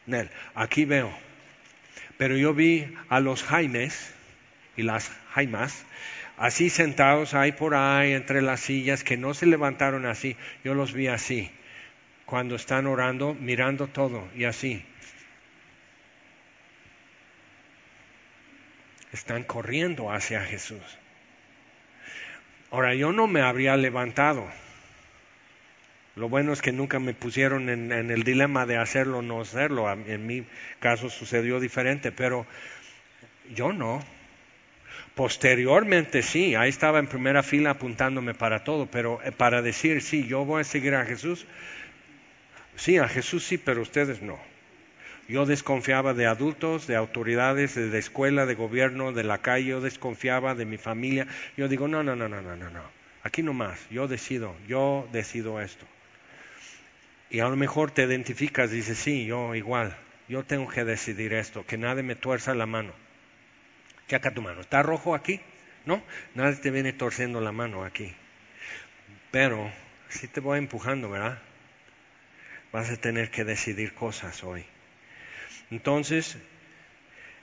Nel, aquí veo. Pero yo vi a los Jaimes y las Jaimas así sentados ahí por ahí entre las sillas que no se levantaron así. Yo los vi así, cuando están orando, mirando todo y así. Están corriendo hacia Jesús. Ahora, yo no me habría levantado. Lo bueno es que nunca me pusieron en, el dilema de hacerlo o no hacerlo. En mi caso sucedió diferente, pero yo no. Posteriormente sí, ahí estaba en primera fila apuntándome para todo, pero eh, para decir, sí, yo voy a seguir a Jesús, sí, a Jesús sí, pero ustedes no. Yo desconfiaba de adultos, de autoridades, de, escuela, de gobierno, de la calle, yo desconfiaba de mi familia. Yo digo, no, no, no, no, no, no, no. Aquí no más, yo decido, yo decido esto. Y a lo mejor te identificas, dices, sí, yo igual, yo tengo que decidir esto, que nadie me tuerza la mano. Chaca tu mano. ¿Está rojo aquí? ¿No? Nadie te viene torciendo la mano aquí. Pero si te voy empujando, ¿verdad? Vas a tener que decidir cosas hoy. Entonces,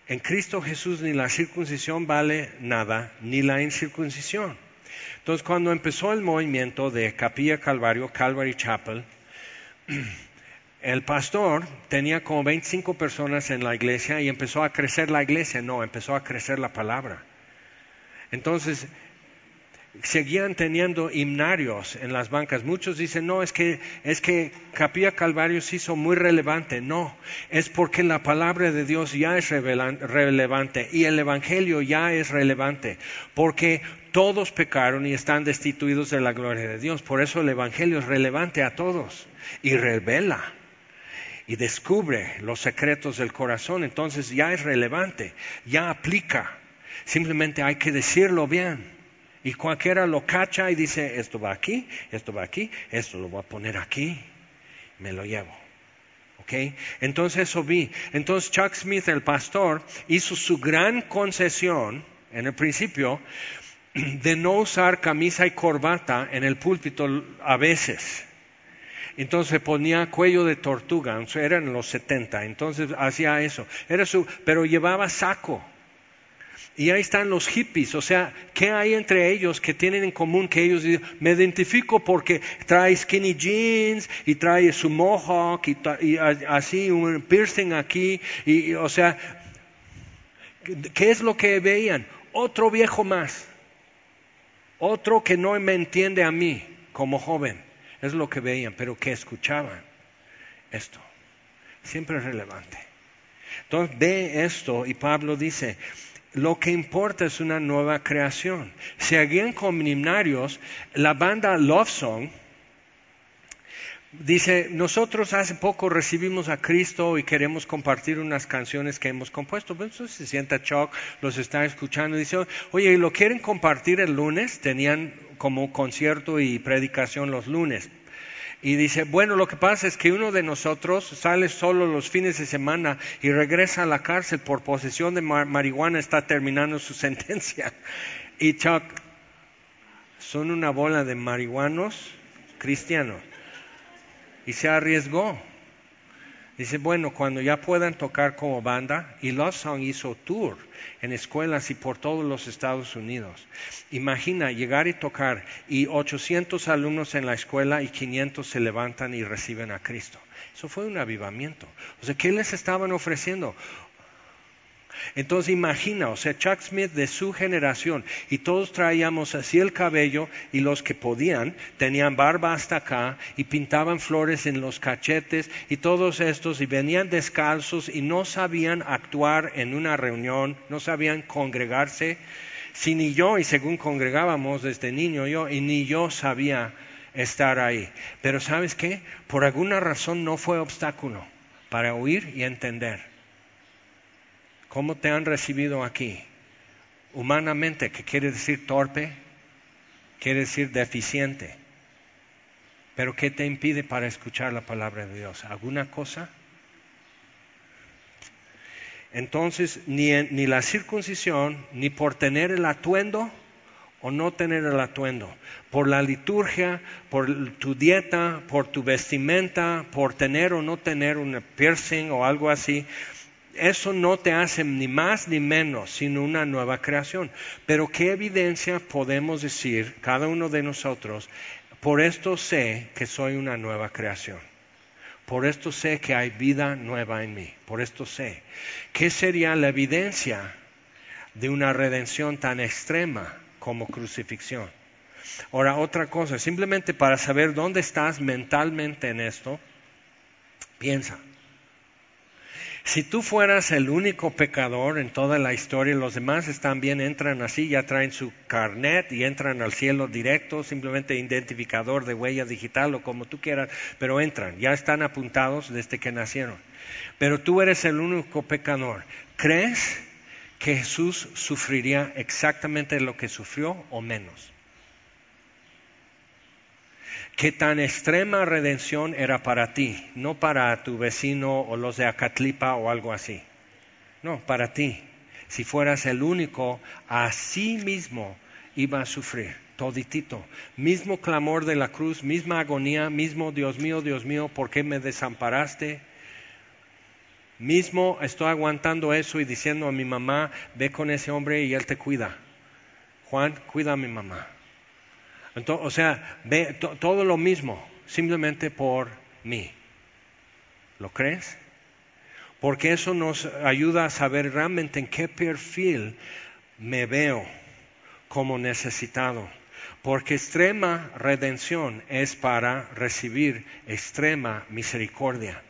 en Cristo Jesús ni la circuncisión vale nada, ni la incircuncisión. Entonces, cuando empezó el movimiento de Capilla Calvario, Calvary Chapel, el pastor tenía como 25 personas en la iglesia y empezó a crecer la iglesia. No, empezó a crecer la palabra. Entonces, seguían teniendo himnarios en las bancas. Muchos dicen, no, es que, es que Capilla Calvario se hizo muy relevante. No, es porque la palabra de Dios ya es relevante y el Evangelio ya es relevante. Porque todos pecaron y están destituidos de la gloria de Dios. Por eso el Evangelio es relevante a todos y revela y descubre los secretos del corazón, entonces ya es relevante, ya aplica. Simplemente hay que decirlo bien. Y cualquiera lo cacha y dice, esto va aquí, esto va aquí, esto lo voy a poner aquí, me lo llevo. ¿Ok? Entonces eso vi. Entonces Chuck Smith, el pastor, hizo su gran concesión en el principio de no usar camisa y corbata en el púlpito a veces. Entonces ponía cuello de tortuga, era en los 70, entonces hacía eso. Era su, pero llevaba saco. Y ahí están los hippies, o sea, ¿qué hay entre ellos que tienen en común que ellos me identifico porque trae skinny jeans y trae su mohawk y, así un piercing aquí, y, o sea, ¿qué es lo que veían? Otro viejo más, otro que no me entiende a mí como joven. Es lo que veían, pero que escuchaban esto. Siempre es relevante. Entonces ve esto y Pablo dice, lo que importa es una nueva creación. Seguían con himnarios, la banda Love Song dice, nosotros hace poco recibimos a Cristo y queremos compartir unas canciones que hemos compuesto. Entonces se sienta Chuck, los está escuchando y dice, oye, ¿lo quieren compartir el lunes? Tenían como concierto y predicación los lunes. Y dice, bueno, lo que pasa es que uno de nosotros sale solo los fines de semana y regresa a la cárcel por posesión de marihuana, está terminando su sentencia. Y Chuck, son una bola de marihuanos cristianos. Y se arriesgó. Dice, bueno, cuando ya puedan tocar como banda, y Love Song hizo tour en escuelas y por todos los Estados Unidos. Imagina llegar y tocar y 800 alumnos en la escuela y 500 se levantan y reciben a Cristo. Eso fue un avivamiento. O sea, ¿qué les estaban ofreciendo? Entonces imagina, o sea, Chuck Smith de su generación, y todos traíamos así el cabello, y los que podían tenían barba hasta acá, y pintaban flores en los cachetes, y todos estos, y venían descalzos, y no sabían actuar en una reunión, no sabían congregarse, si ni yo, y según congregábamos desde niño yo, y ni yo sabía estar ahí. Pero sabes qué? Por alguna razón no fue obstáculo para oír y entender. ¿Cómo te han recibido aquí? Humanamente, ¿qué quiere decir torpe? Quiere decir deficiente. Pero ¿qué te impide para escuchar la palabra de Dios? ¿Alguna cosa? Entonces, ni, ni la circuncisión, ni por tener el atuendo o no tener el atuendo, por la liturgia, por tu dieta, por tu vestimenta, por tener o no tener un piercing o algo así, eso no te hace ni más ni menos, sino una nueva creación. Pero ¿qué evidencia podemos decir cada uno de nosotros? Por esto sé que soy una nueva creación. Por esto sé que hay vida nueva en mí. Por esto sé. ¿Qué sería la evidencia de una redención tan extrema como crucifixión? Ahora, otra cosa, simplemente para saber dónde estás mentalmente en esto, piensa. Si tú fueras el único pecador en toda la historia, los demás están bien, entran así, ya traen su carnet y entran al cielo directo, simplemente identificador de huella digital o como tú quieras, pero entran, ya están apuntados desde que nacieron. Pero tú eres el único pecador. ¿Crees que Jesús sufriría exactamente lo que sufrió o menos? Qué tan extrema redención era para ti, no para tu vecino o los de Acatlipa o algo así. No, para ti. Si fueras el único, así mismo iba a sufrir, toditito. Mismo clamor de la cruz, misma agonía, mismo Dios mío, Dios mío, ¿por qué me desamparaste? Mismo estoy aguantando eso y diciendo a mi mamá, ve con ese hombre y él te cuida. Juan, cuida a mi mamá o sea, ve todo lo mismo, simplemente por mí. ¿Lo crees? Porque eso nos ayuda a saber realmente en qué perfil me veo como necesitado. Porque extrema redención es para recibir extrema misericordia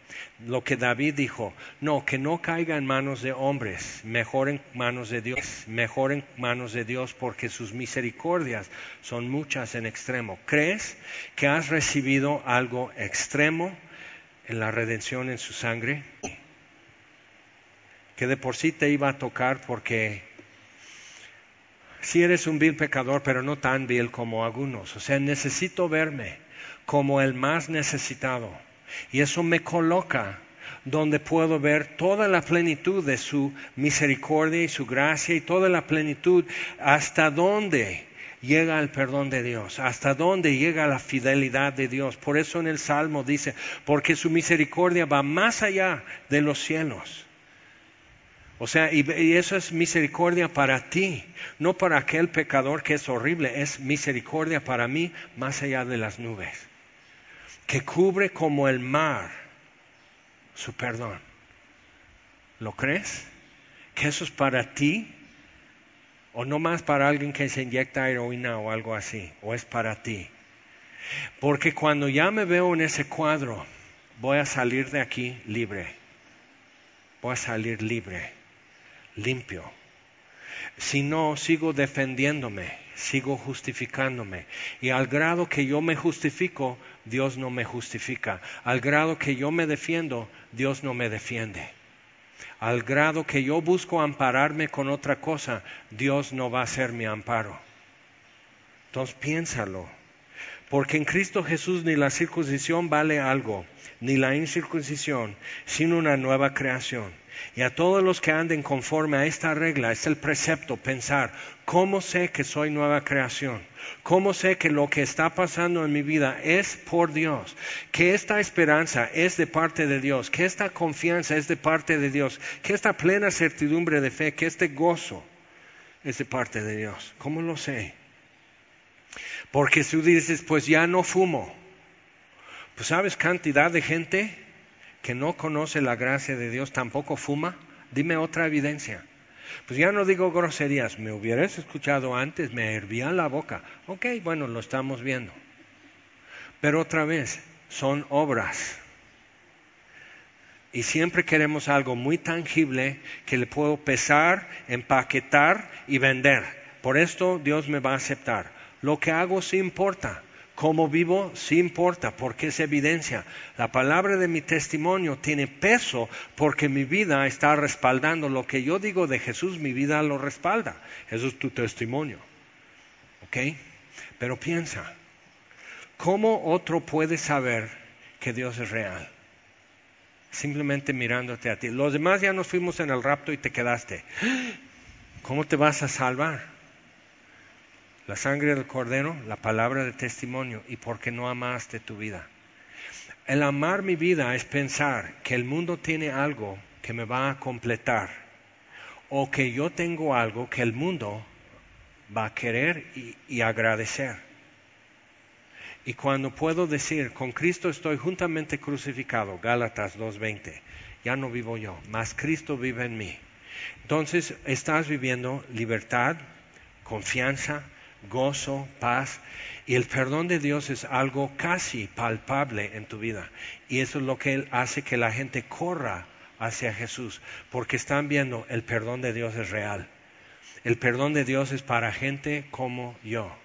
lo que David dijo, no, que no caiga en manos de hombres, mejor en manos de Dios, mejor en manos de Dios porque sus misericordias son muchas en extremo. ¿Crees que has recibido algo extremo en la redención en su sangre? Que de por sí te iba a tocar porque si eres un vil pecador, pero no tan vil como algunos. O sea, necesito verme como el más necesitado y eso me coloca donde puedo ver toda la plenitud de su misericordia y su gracia y toda la plenitud hasta dónde llega el perdón de Dios, hasta dónde llega la fidelidad de Dios. Por eso en el Salmo dice, porque su misericordia va más allá de los cielos. O sea, y, eso es misericordia para ti, no para aquel pecador que es horrible, es misericordia para mí más allá de las nubes que cubre como el mar su perdón. ¿Lo crees? ¿Que eso es para ti? ¿O no más para alguien que se inyecta heroína o algo así? ¿O es para ti? Porque cuando ya me veo en ese cuadro, voy a salir de aquí libre. Voy a salir libre, limpio. Si no, sigo defendiéndome, sigo justificándome. Y al grado que yo me justifico, Dios no me justifica. Al grado que yo me defiendo, Dios no me defiende. Al grado que yo busco ampararme con otra cosa, Dios no va a ser mi amparo. Entonces piénsalo. Porque en Cristo Jesús ni la circuncisión vale algo, ni la incircuncisión, sino una nueva creación. Y a todos los que anden conforme a esta regla, es el precepto pensar, ¿cómo sé que soy nueva creación? ¿Cómo sé que lo que está pasando en mi vida es por Dios? Que esta esperanza es de parte de Dios, que esta confianza es de parte de Dios, que esta plena certidumbre de fe, que este gozo es de parte de Dios. ¿Cómo lo sé? Porque si tú dices, pues ya no fumo, pues sabes cantidad de gente que no conoce la gracia de Dios tampoco fuma. Dime otra evidencia. Pues ya no digo groserías, me hubieras escuchado antes, me hervía la boca. Ok, bueno, lo estamos viendo. Pero otra vez, son obras. Y siempre queremos algo muy tangible que le puedo pesar, empaquetar y vender. Por esto Dios me va a aceptar. Lo que hago sí importa. Cómo vivo sí importa porque es evidencia. La palabra de mi testimonio tiene peso porque mi vida está respaldando lo que yo digo de Jesús, mi vida lo respalda. Eso es tu testimonio. ¿Ok? Pero piensa, ¿cómo otro puede saber que Dios es real? Simplemente mirándote a ti. Los demás ya nos fuimos en el rapto y te quedaste. ¿Cómo te vas a salvar? La sangre del cordero, la palabra de testimonio y porque no amaste tu vida. El amar mi vida es pensar que el mundo tiene algo que me va a completar o que yo tengo algo que el mundo va a querer y, agradecer. Y cuando puedo decir, con Cristo estoy juntamente crucificado, Gálatas 2.20, ya no vivo yo, mas Cristo vive en mí. Entonces estás viviendo libertad, confianza, gozo, paz. Y el perdón de Dios es algo casi palpable en tu vida. Y eso es lo que hace que la gente corra hacia Jesús, porque están viendo el perdón de Dios es real. El perdón de Dios es para gente como yo.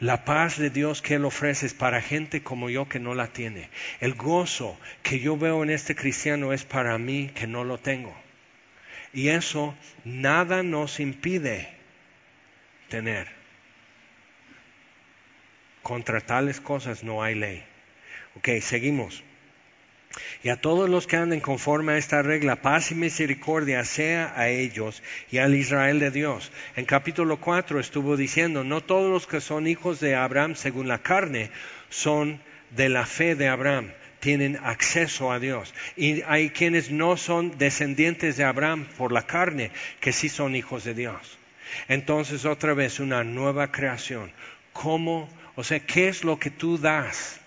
La paz de Dios que Él ofrece es para gente como yo que no la tiene. El gozo que yo veo en este cristiano es para mí que no lo tengo. Y eso nada nos impide tener. Contra tales cosas no hay ley. Ok, seguimos. Y a todos los que anden conforme a esta regla, paz y misericordia sea a ellos y al Israel de Dios. En capítulo 4 estuvo diciendo, no todos los que son hijos de Abraham según la carne son de la fe de Abraham, tienen acceso a Dios. Y hay quienes no son descendientes de Abraham por la carne, que sí son hijos de Dios. Entonces otra vez una nueva creación. ¿Cómo? O sea, ¿qué es lo que tú das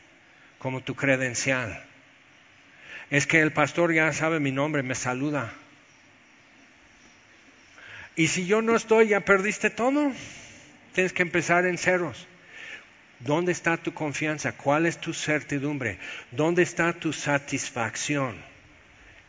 como tu credencial? Es que el pastor ya sabe mi nombre, me saluda. Y si yo no estoy, ya perdiste todo. Tienes que empezar en ceros. ¿Dónde está tu confianza? ¿Cuál es tu certidumbre? ¿Dónde está tu satisfacción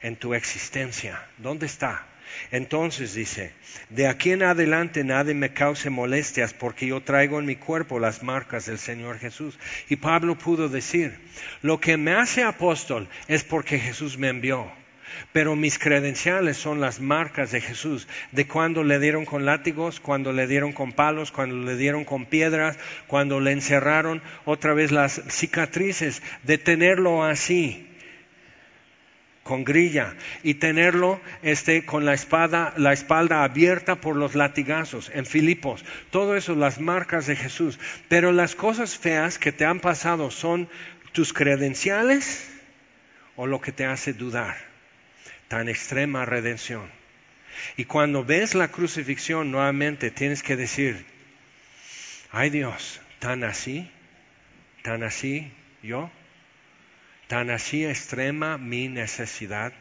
en tu existencia? ¿Dónde está? Entonces dice, de aquí en adelante nadie me cause molestias porque yo traigo en mi cuerpo las marcas del Señor Jesús. Y Pablo pudo decir, lo que me hace apóstol es porque Jesús me envió. Pero mis credenciales son las marcas de Jesús, de cuando le dieron con látigos, cuando le dieron con palos, cuando le dieron con piedras, cuando le encerraron, otra vez las cicatrices, de tenerlo así con grilla y tenerlo este, con la espada, la espalda abierta por los latigazos en Filipos. Todo eso, las marcas de Jesús. Pero las cosas feas que te han pasado son tus credenciales o lo que te hace dudar. Tan extrema redención. Y cuando ves la crucifixión nuevamente tienes que decir, ay Dios, tan así, tan así yo tan así extrema mi necesidad,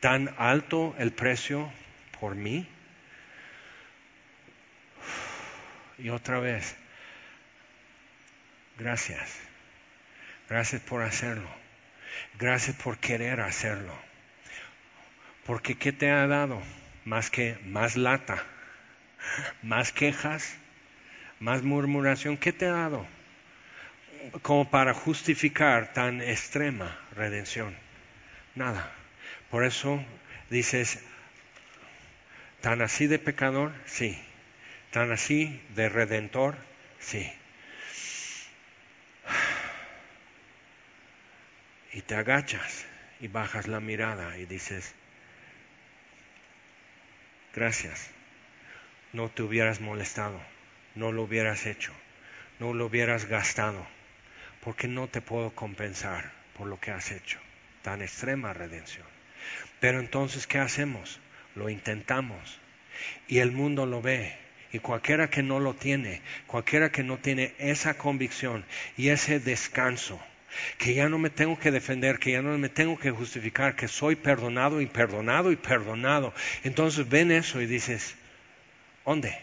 tan alto el precio por mí. Y otra vez, gracias. Gracias por hacerlo. Gracias por querer hacerlo. Porque ¿qué te ha dado? Más que más lata, más quejas, más murmuración. ¿Qué te ha dado? Como para justificar tan extrema redención. Nada. Por eso dices, tan así de pecador, sí. Tan así de redentor, sí. Y te agachas y bajas la mirada y dices, gracias, no te hubieras molestado, no lo hubieras hecho, no lo hubieras gastado porque no te puedo compensar por lo que has hecho. Tan extrema redención. Pero entonces, ¿qué hacemos? Lo intentamos. Y el mundo lo ve. Y cualquiera que no lo tiene, cualquiera que no tiene esa convicción y ese descanso, que ya no me tengo que defender, que ya no me tengo que justificar, que soy perdonado y perdonado y perdonado. Entonces ven eso y dices, ¿dónde?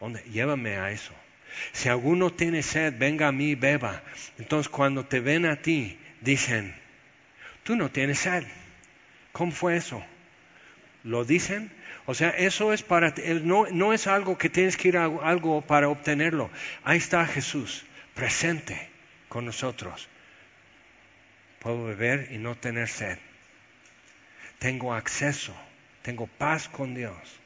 ¿Dónde? Llévame a eso. Si alguno tiene sed, venga a mí, beba. Entonces cuando te ven a ti, dicen, tú no tienes sed. ¿Cómo fue eso? ¿Lo dicen? O sea, eso es para, no, no es algo que tienes que ir a algo para obtenerlo. Ahí está Jesús, presente con nosotros. Puedo beber y no tener sed. Tengo acceso, tengo paz con Dios.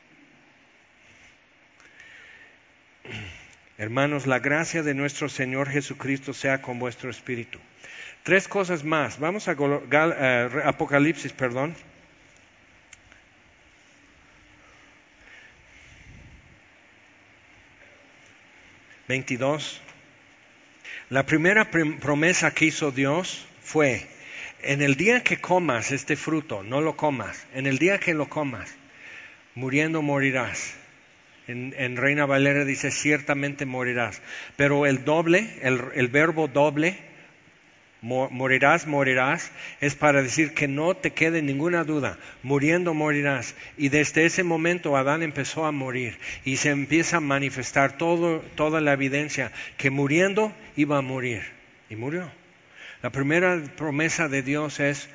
Hermanos, la gracia de nuestro Señor Jesucristo sea con vuestro espíritu. Tres cosas más. Vamos a eh, Apocalipsis, perdón. Veintidós. La primera promesa que hizo Dios fue, en el día que comas este fruto, no lo comas, en el día que lo comas, muriendo morirás. En, Reina Valera dice, ciertamente morirás. Pero el doble, el, verbo doble, morirás, morirás, es para decir que no te quede ninguna duda, muriendo morirás. Y desde ese momento Adán empezó a morir y se empieza a manifestar todo, toda la evidencia que muriendo iba a morir. Y murió. La primera promesa de Dios es,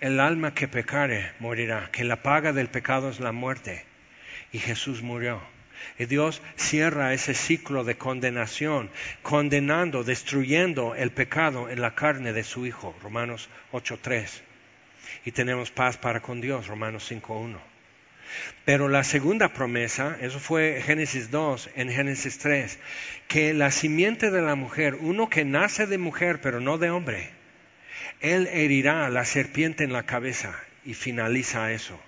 el alma que pecare morirá, que la paga del pecado es la muerte. Y Jesús murió. Y Dios cierra ese ciclo de condenación, condenando, destruyendo el pecado en la carne de su Hijo, Romanos 8.3. Y tenemos paz para con Dios, Romanos 5.1. Pero la segunda promesa, eso fue Génesis 2, en Génesis 3, que la simiente de la mujer, uno que nace de mujer pero no de hombre, él herirá a la serpiente en la cabeza y finaliza eso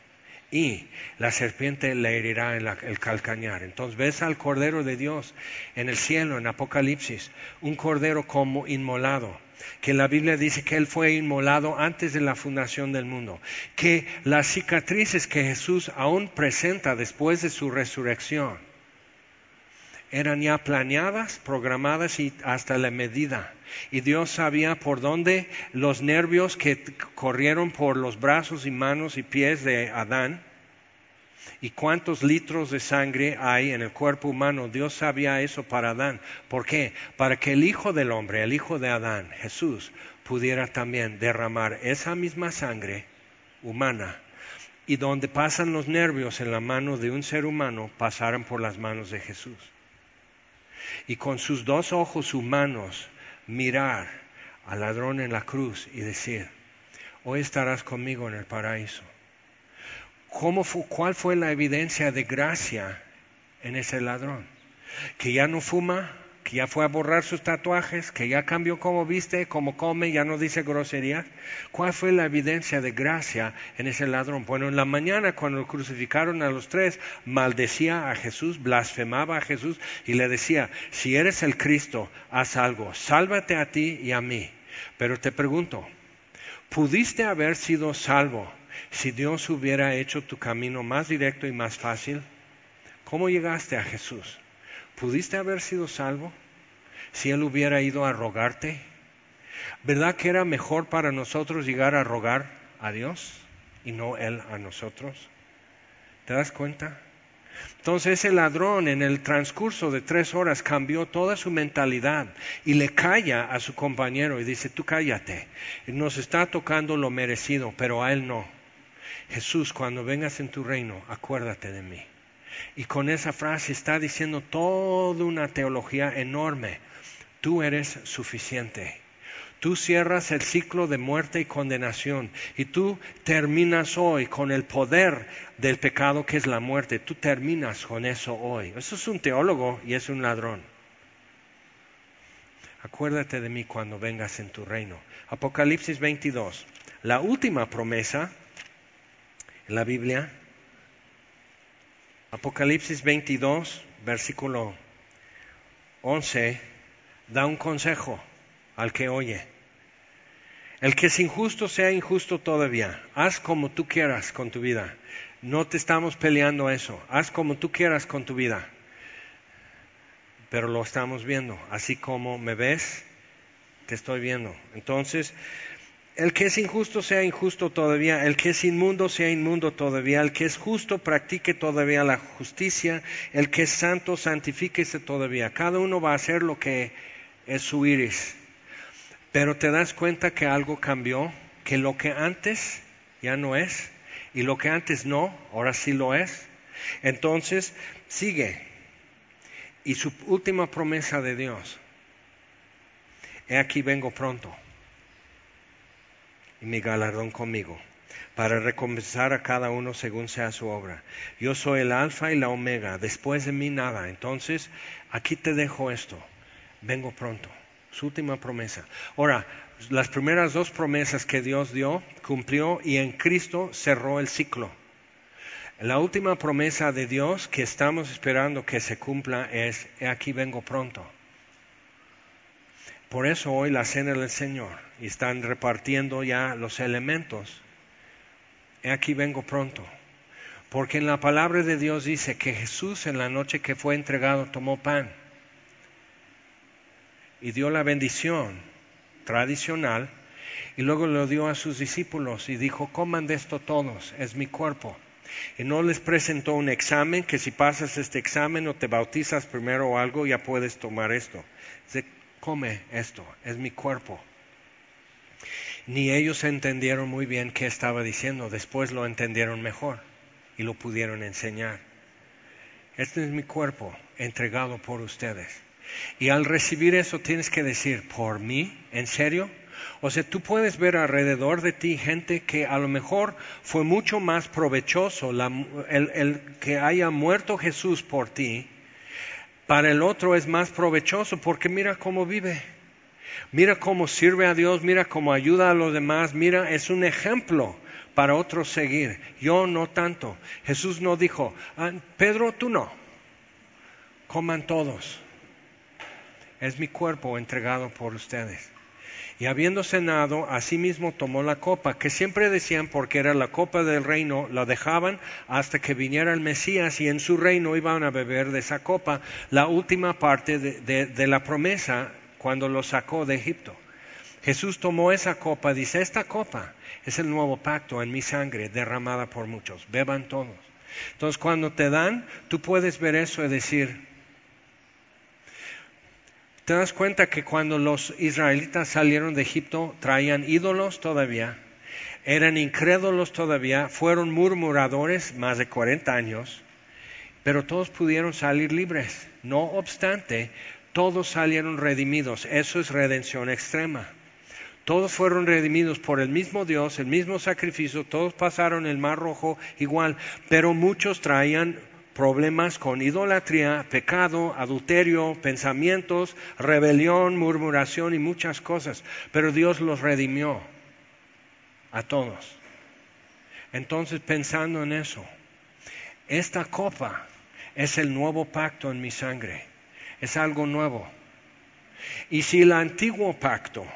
y la serpiente le herirá en el calcañar. Entonces ves al Cordero de Dios en el cielo, en Apocalipsis, un Cordero como inmolado, que la Biblia dice que Él fue inmolado antes de la fundación del mundo, que las cicatrices que Jesús aún presenta después de su resurrección eran ya planeadas, programadas y hasta la medida. Y Dios sabía por dónde los nervios que corrieron por los brazos y manos y pies de Adán y cuántos litros de sangre hay en el cuerpo humano. Dios sabía eso para Adán. ¿Por qué? Para que el Hijo del Hombre, el Hijo de Adán, Jesús, pudiera también derramar esa misma sangre humana y donde pasan los nervios en la mano de un ser humano, pasaran por las manos de Jesús y con sus dos ojos humanos mirar al ladrón en la cruz y decir, hoy estarás conmigo en el paraíso. ¿Cómo ¿Cuál fue la evidencia de gracia en ese ladrón? Que ya no fuma, que ya fue a borrar sus tatuajes, que ya cambió cómo viste, cómo come, ya no dice grosería. ¿Cuál fue la evidencia de gracia en ese ladrón? Bueno, en la mañana cuando lo crucificaron a los tres, maldecía a Jesús, blasfemaba a Jesús y le decía, si eres el Cristo, haz algo, sálvate a ti y a mí. Pero te pregunto, ¿pudiste haber sido salvo si Dios hubiera hecho tu camino más directo y más fácil? ¿Cómo llegaste a Jesús? ¿Pudiste haber sido salvo si Él hubiera ido a rogarte? ¿Verdad que era mejor para nosotros llegar a rogar a Dios y no Él a nosotros? ¿Te das cuenta? Entonces ese ladrón en el transcurso de tres horas cambió toda su mentalidad y le calla a su compañero y dice, tú cállate, nos está tocando lo merecido, pero a él no. Jesús, cuando vengas en tu reino, acuérdate de mí. Y con esa frase está diciendo toda una teología enorme. Tú eres suficiente. Tú cierras el ciclo de muerte y condenación y tú terminas hoy con el poder del pecado que es la muerte. Tú terminas con eso hoy. Eso es un teólogo y es un ladrón. Acuérdate de mí cuando vengas en tu reino. Apocalipsis 22. La última promesa en la Biblia Apocalipsis 22, versículo 11, da un consejo al que oye. El que es injusto sea injusto todavía. Haz como tú quieras con tu vida. No te estamos peleando eso. Haz como tú quieras con tu vida. Pero lo estamos viendo. Así como me ves, te estoy viendo. Entonces, el que es injusto sea injusto todavía, el que es inmundo sea inmundo todavía, el que es justo practique todavía la justicia, el que es santo santifíquese todavía. Cada uno va a hacer lo que es su iris. Pero te das cuenta que algo cambió, que lo que antes ya no es y lo que antes no, ahora sí lo es. Entonces, sigue. Y su última promesa de Dios, he aquí vengo pronto y mi galardón conmigo, para recompensar a cada uno según sea su obra. Yo soy el alfa y la omega, después de mí nada. Entonces, aquí te dejo esto, vengo pronto. Su última promesa. Ahora, las primeras dos promesas que Dios dio, cumplió y en Cristo cerró el ciclo. La última promesa de Dios que estamos esperando que se cumpla es, aquí vengo pronto. Por eso hoy la cena del Señor y están repartiendo ya los elementos. aquí vengo pronto. Porque en la palabra de Dios dice que Jesús en la noche que fue entregado tomó pan y dio la bendición tradicional y luego lo dio a sus discípulos y dijo, coman de esto todos, es mi cuerpo. Y no les presentó un examen, que si pasas este examen o te bautizas primero o algo, ya puedes tomar esto. Come esto, es mi cuerpo. Ni ellos entendieron muy bien qué estaba diciendo, después lo entendieron mejor y lo pudieron enseñar. Este es mi cuerpo entregado por ustedes. Y al recibir eso tienes que decir, ¿por mí? ¿En serio? O sea, tú puedes ver alrededor de ti gente que a lo mejor fue mucho más provechoso el, que haya muerto Jesús por ti. Para el otro es más provechoso porque mira cómo vive. Mira cómo sirve a Dios, mira cómo ayuda a los demás, mira, es un ejemplo para otros seguir. Yo no tanto. Jesús no dijo, ah, Pedro, tú no. Coman todos. Es mi cuerpo entregado por ustedes. Y habiendo cenado, asimismo tomó la copa, que siempre decían porque era la copa del reino, la dejaban hasta que viniera el Mesías y en su reino iban a beber de esa copa, la última parte de, la promesa cuando lo sacó de Egipto. Jesús tomó esa copa, dice, esta copa es el nuevo pacto en mi sangre derramada por muchos, beban todos. Entonces cuando te dan, tú puedes ver eso y decir, ¿Te das cuenta que cuando los israelitas salieron de Egipto traían ídolos todavía? Eran incrédulos todavía, fueron murmuradores más de 40 años, pero todos pudieron salir libres. No obstante, todos salieron redimidos. Eso es redención extrema. Todos fueron redimidos por el mismo Dios, el mismo sacrificio, todos pasaron el mar rojo igual, pero muchos traían problemas con idolatría, pecado, adulterio, pensamientos, rebelión, murmuración y muchas cosas. Pero Dios los redimió a todos. Entonces, pensando en eso, esta copa es el nuevo pacto en mi sangre. Es algo nuevo. Y si el antiguo pacto,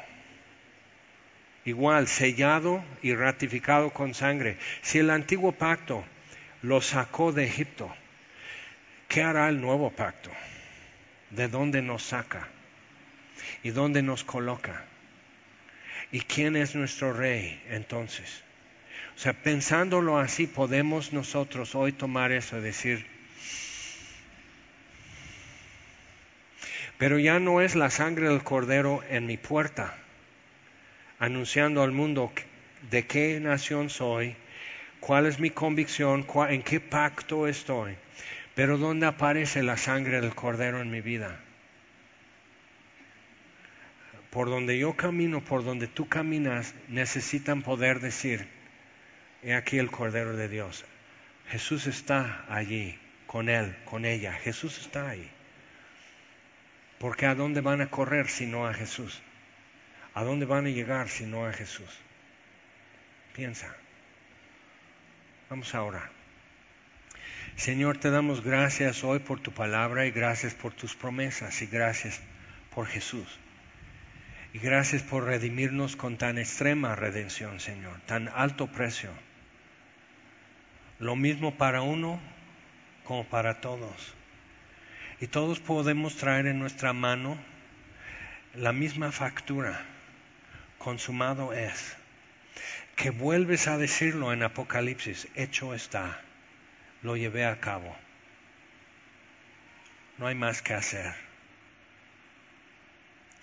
igual sellado y ratificado con sangre, si el antiguo pacto lo sacó de Egipto, ¿Qué hará el nuevo pacto? ¿De dónde nos saca? ¿Y dónde nos coloca? ¿Y quién es nuestro rey entonces? O sea, pensándolo así, podemos nosotros hoy tomar eso y decir, pero ya no es la sangre del cordero en mi puerta, anunciando al mundo de qué nación soy, cuál es mi convicción, en qué pacto estoy. Pero ¿dónde aparece la sangre del cordero en mi vida? Por donde yo camino, por donde tú caminas, necesitan poder decir, he aquí el cordero de Dios. Jesús está allí, con él, con ella. Jesús está ahí. Porque ¿a dónde van a correr si no a Jesús? ¿A dónde van a llegar si no a Jesús? Piensa. Vamos a orar. Señor, te damos gracias hoy por tu palabra y gracias por tus promesas y gracias por Jesús. Y gracias por redimirnos con tan extrema redención, Señor, tan alto precio. Lo mismo para uno como para todos. Y todos podemos traer en nuestra mano la misma factura. Consumado es. Que vuelves a decirlo en Apocalipsis, hecho está lo llevé a cabo. No hay más que hacer.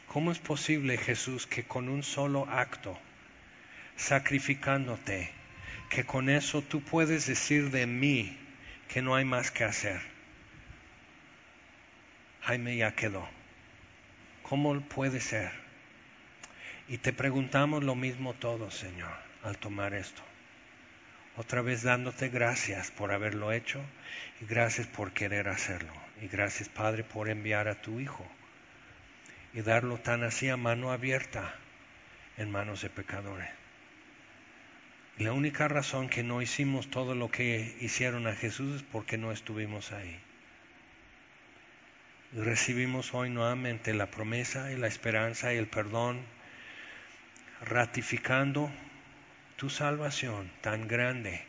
¿Cómo es posible, Jesús, que con un solo acto, sacrificándote, que con eso tú puedes decir de mí que no hay más que hacer? Jaime ya quedó. ¿Cómo puede ser? Y te preguntamos lo mismo todos, Señor, al tomar esto. Otra vez dándote gracias por haberlo hecho y gracias por querer hacerlo. Y gracias Padre por enviar a tu Hijo y darlo tan así a mano abierta en manos de pecadores. La única razón que no hicimos todo lo que hicieron a Jesús es porque no estuvimos ahí. Recibimos hoy nuevamente la promesa y la esperanza y el perdón, ratificando tu salvación tan grande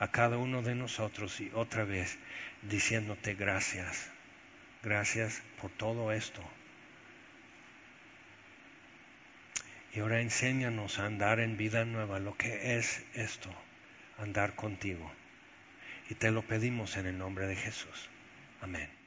a cada uno de nosotros y otra vez diciéndote gracias, gracias por todo esto. Y ahora enséñanos a andar en vida nueva, lo que es esto, andar contigo. Y te lo pedimos en el nombre de Jesús. Amén.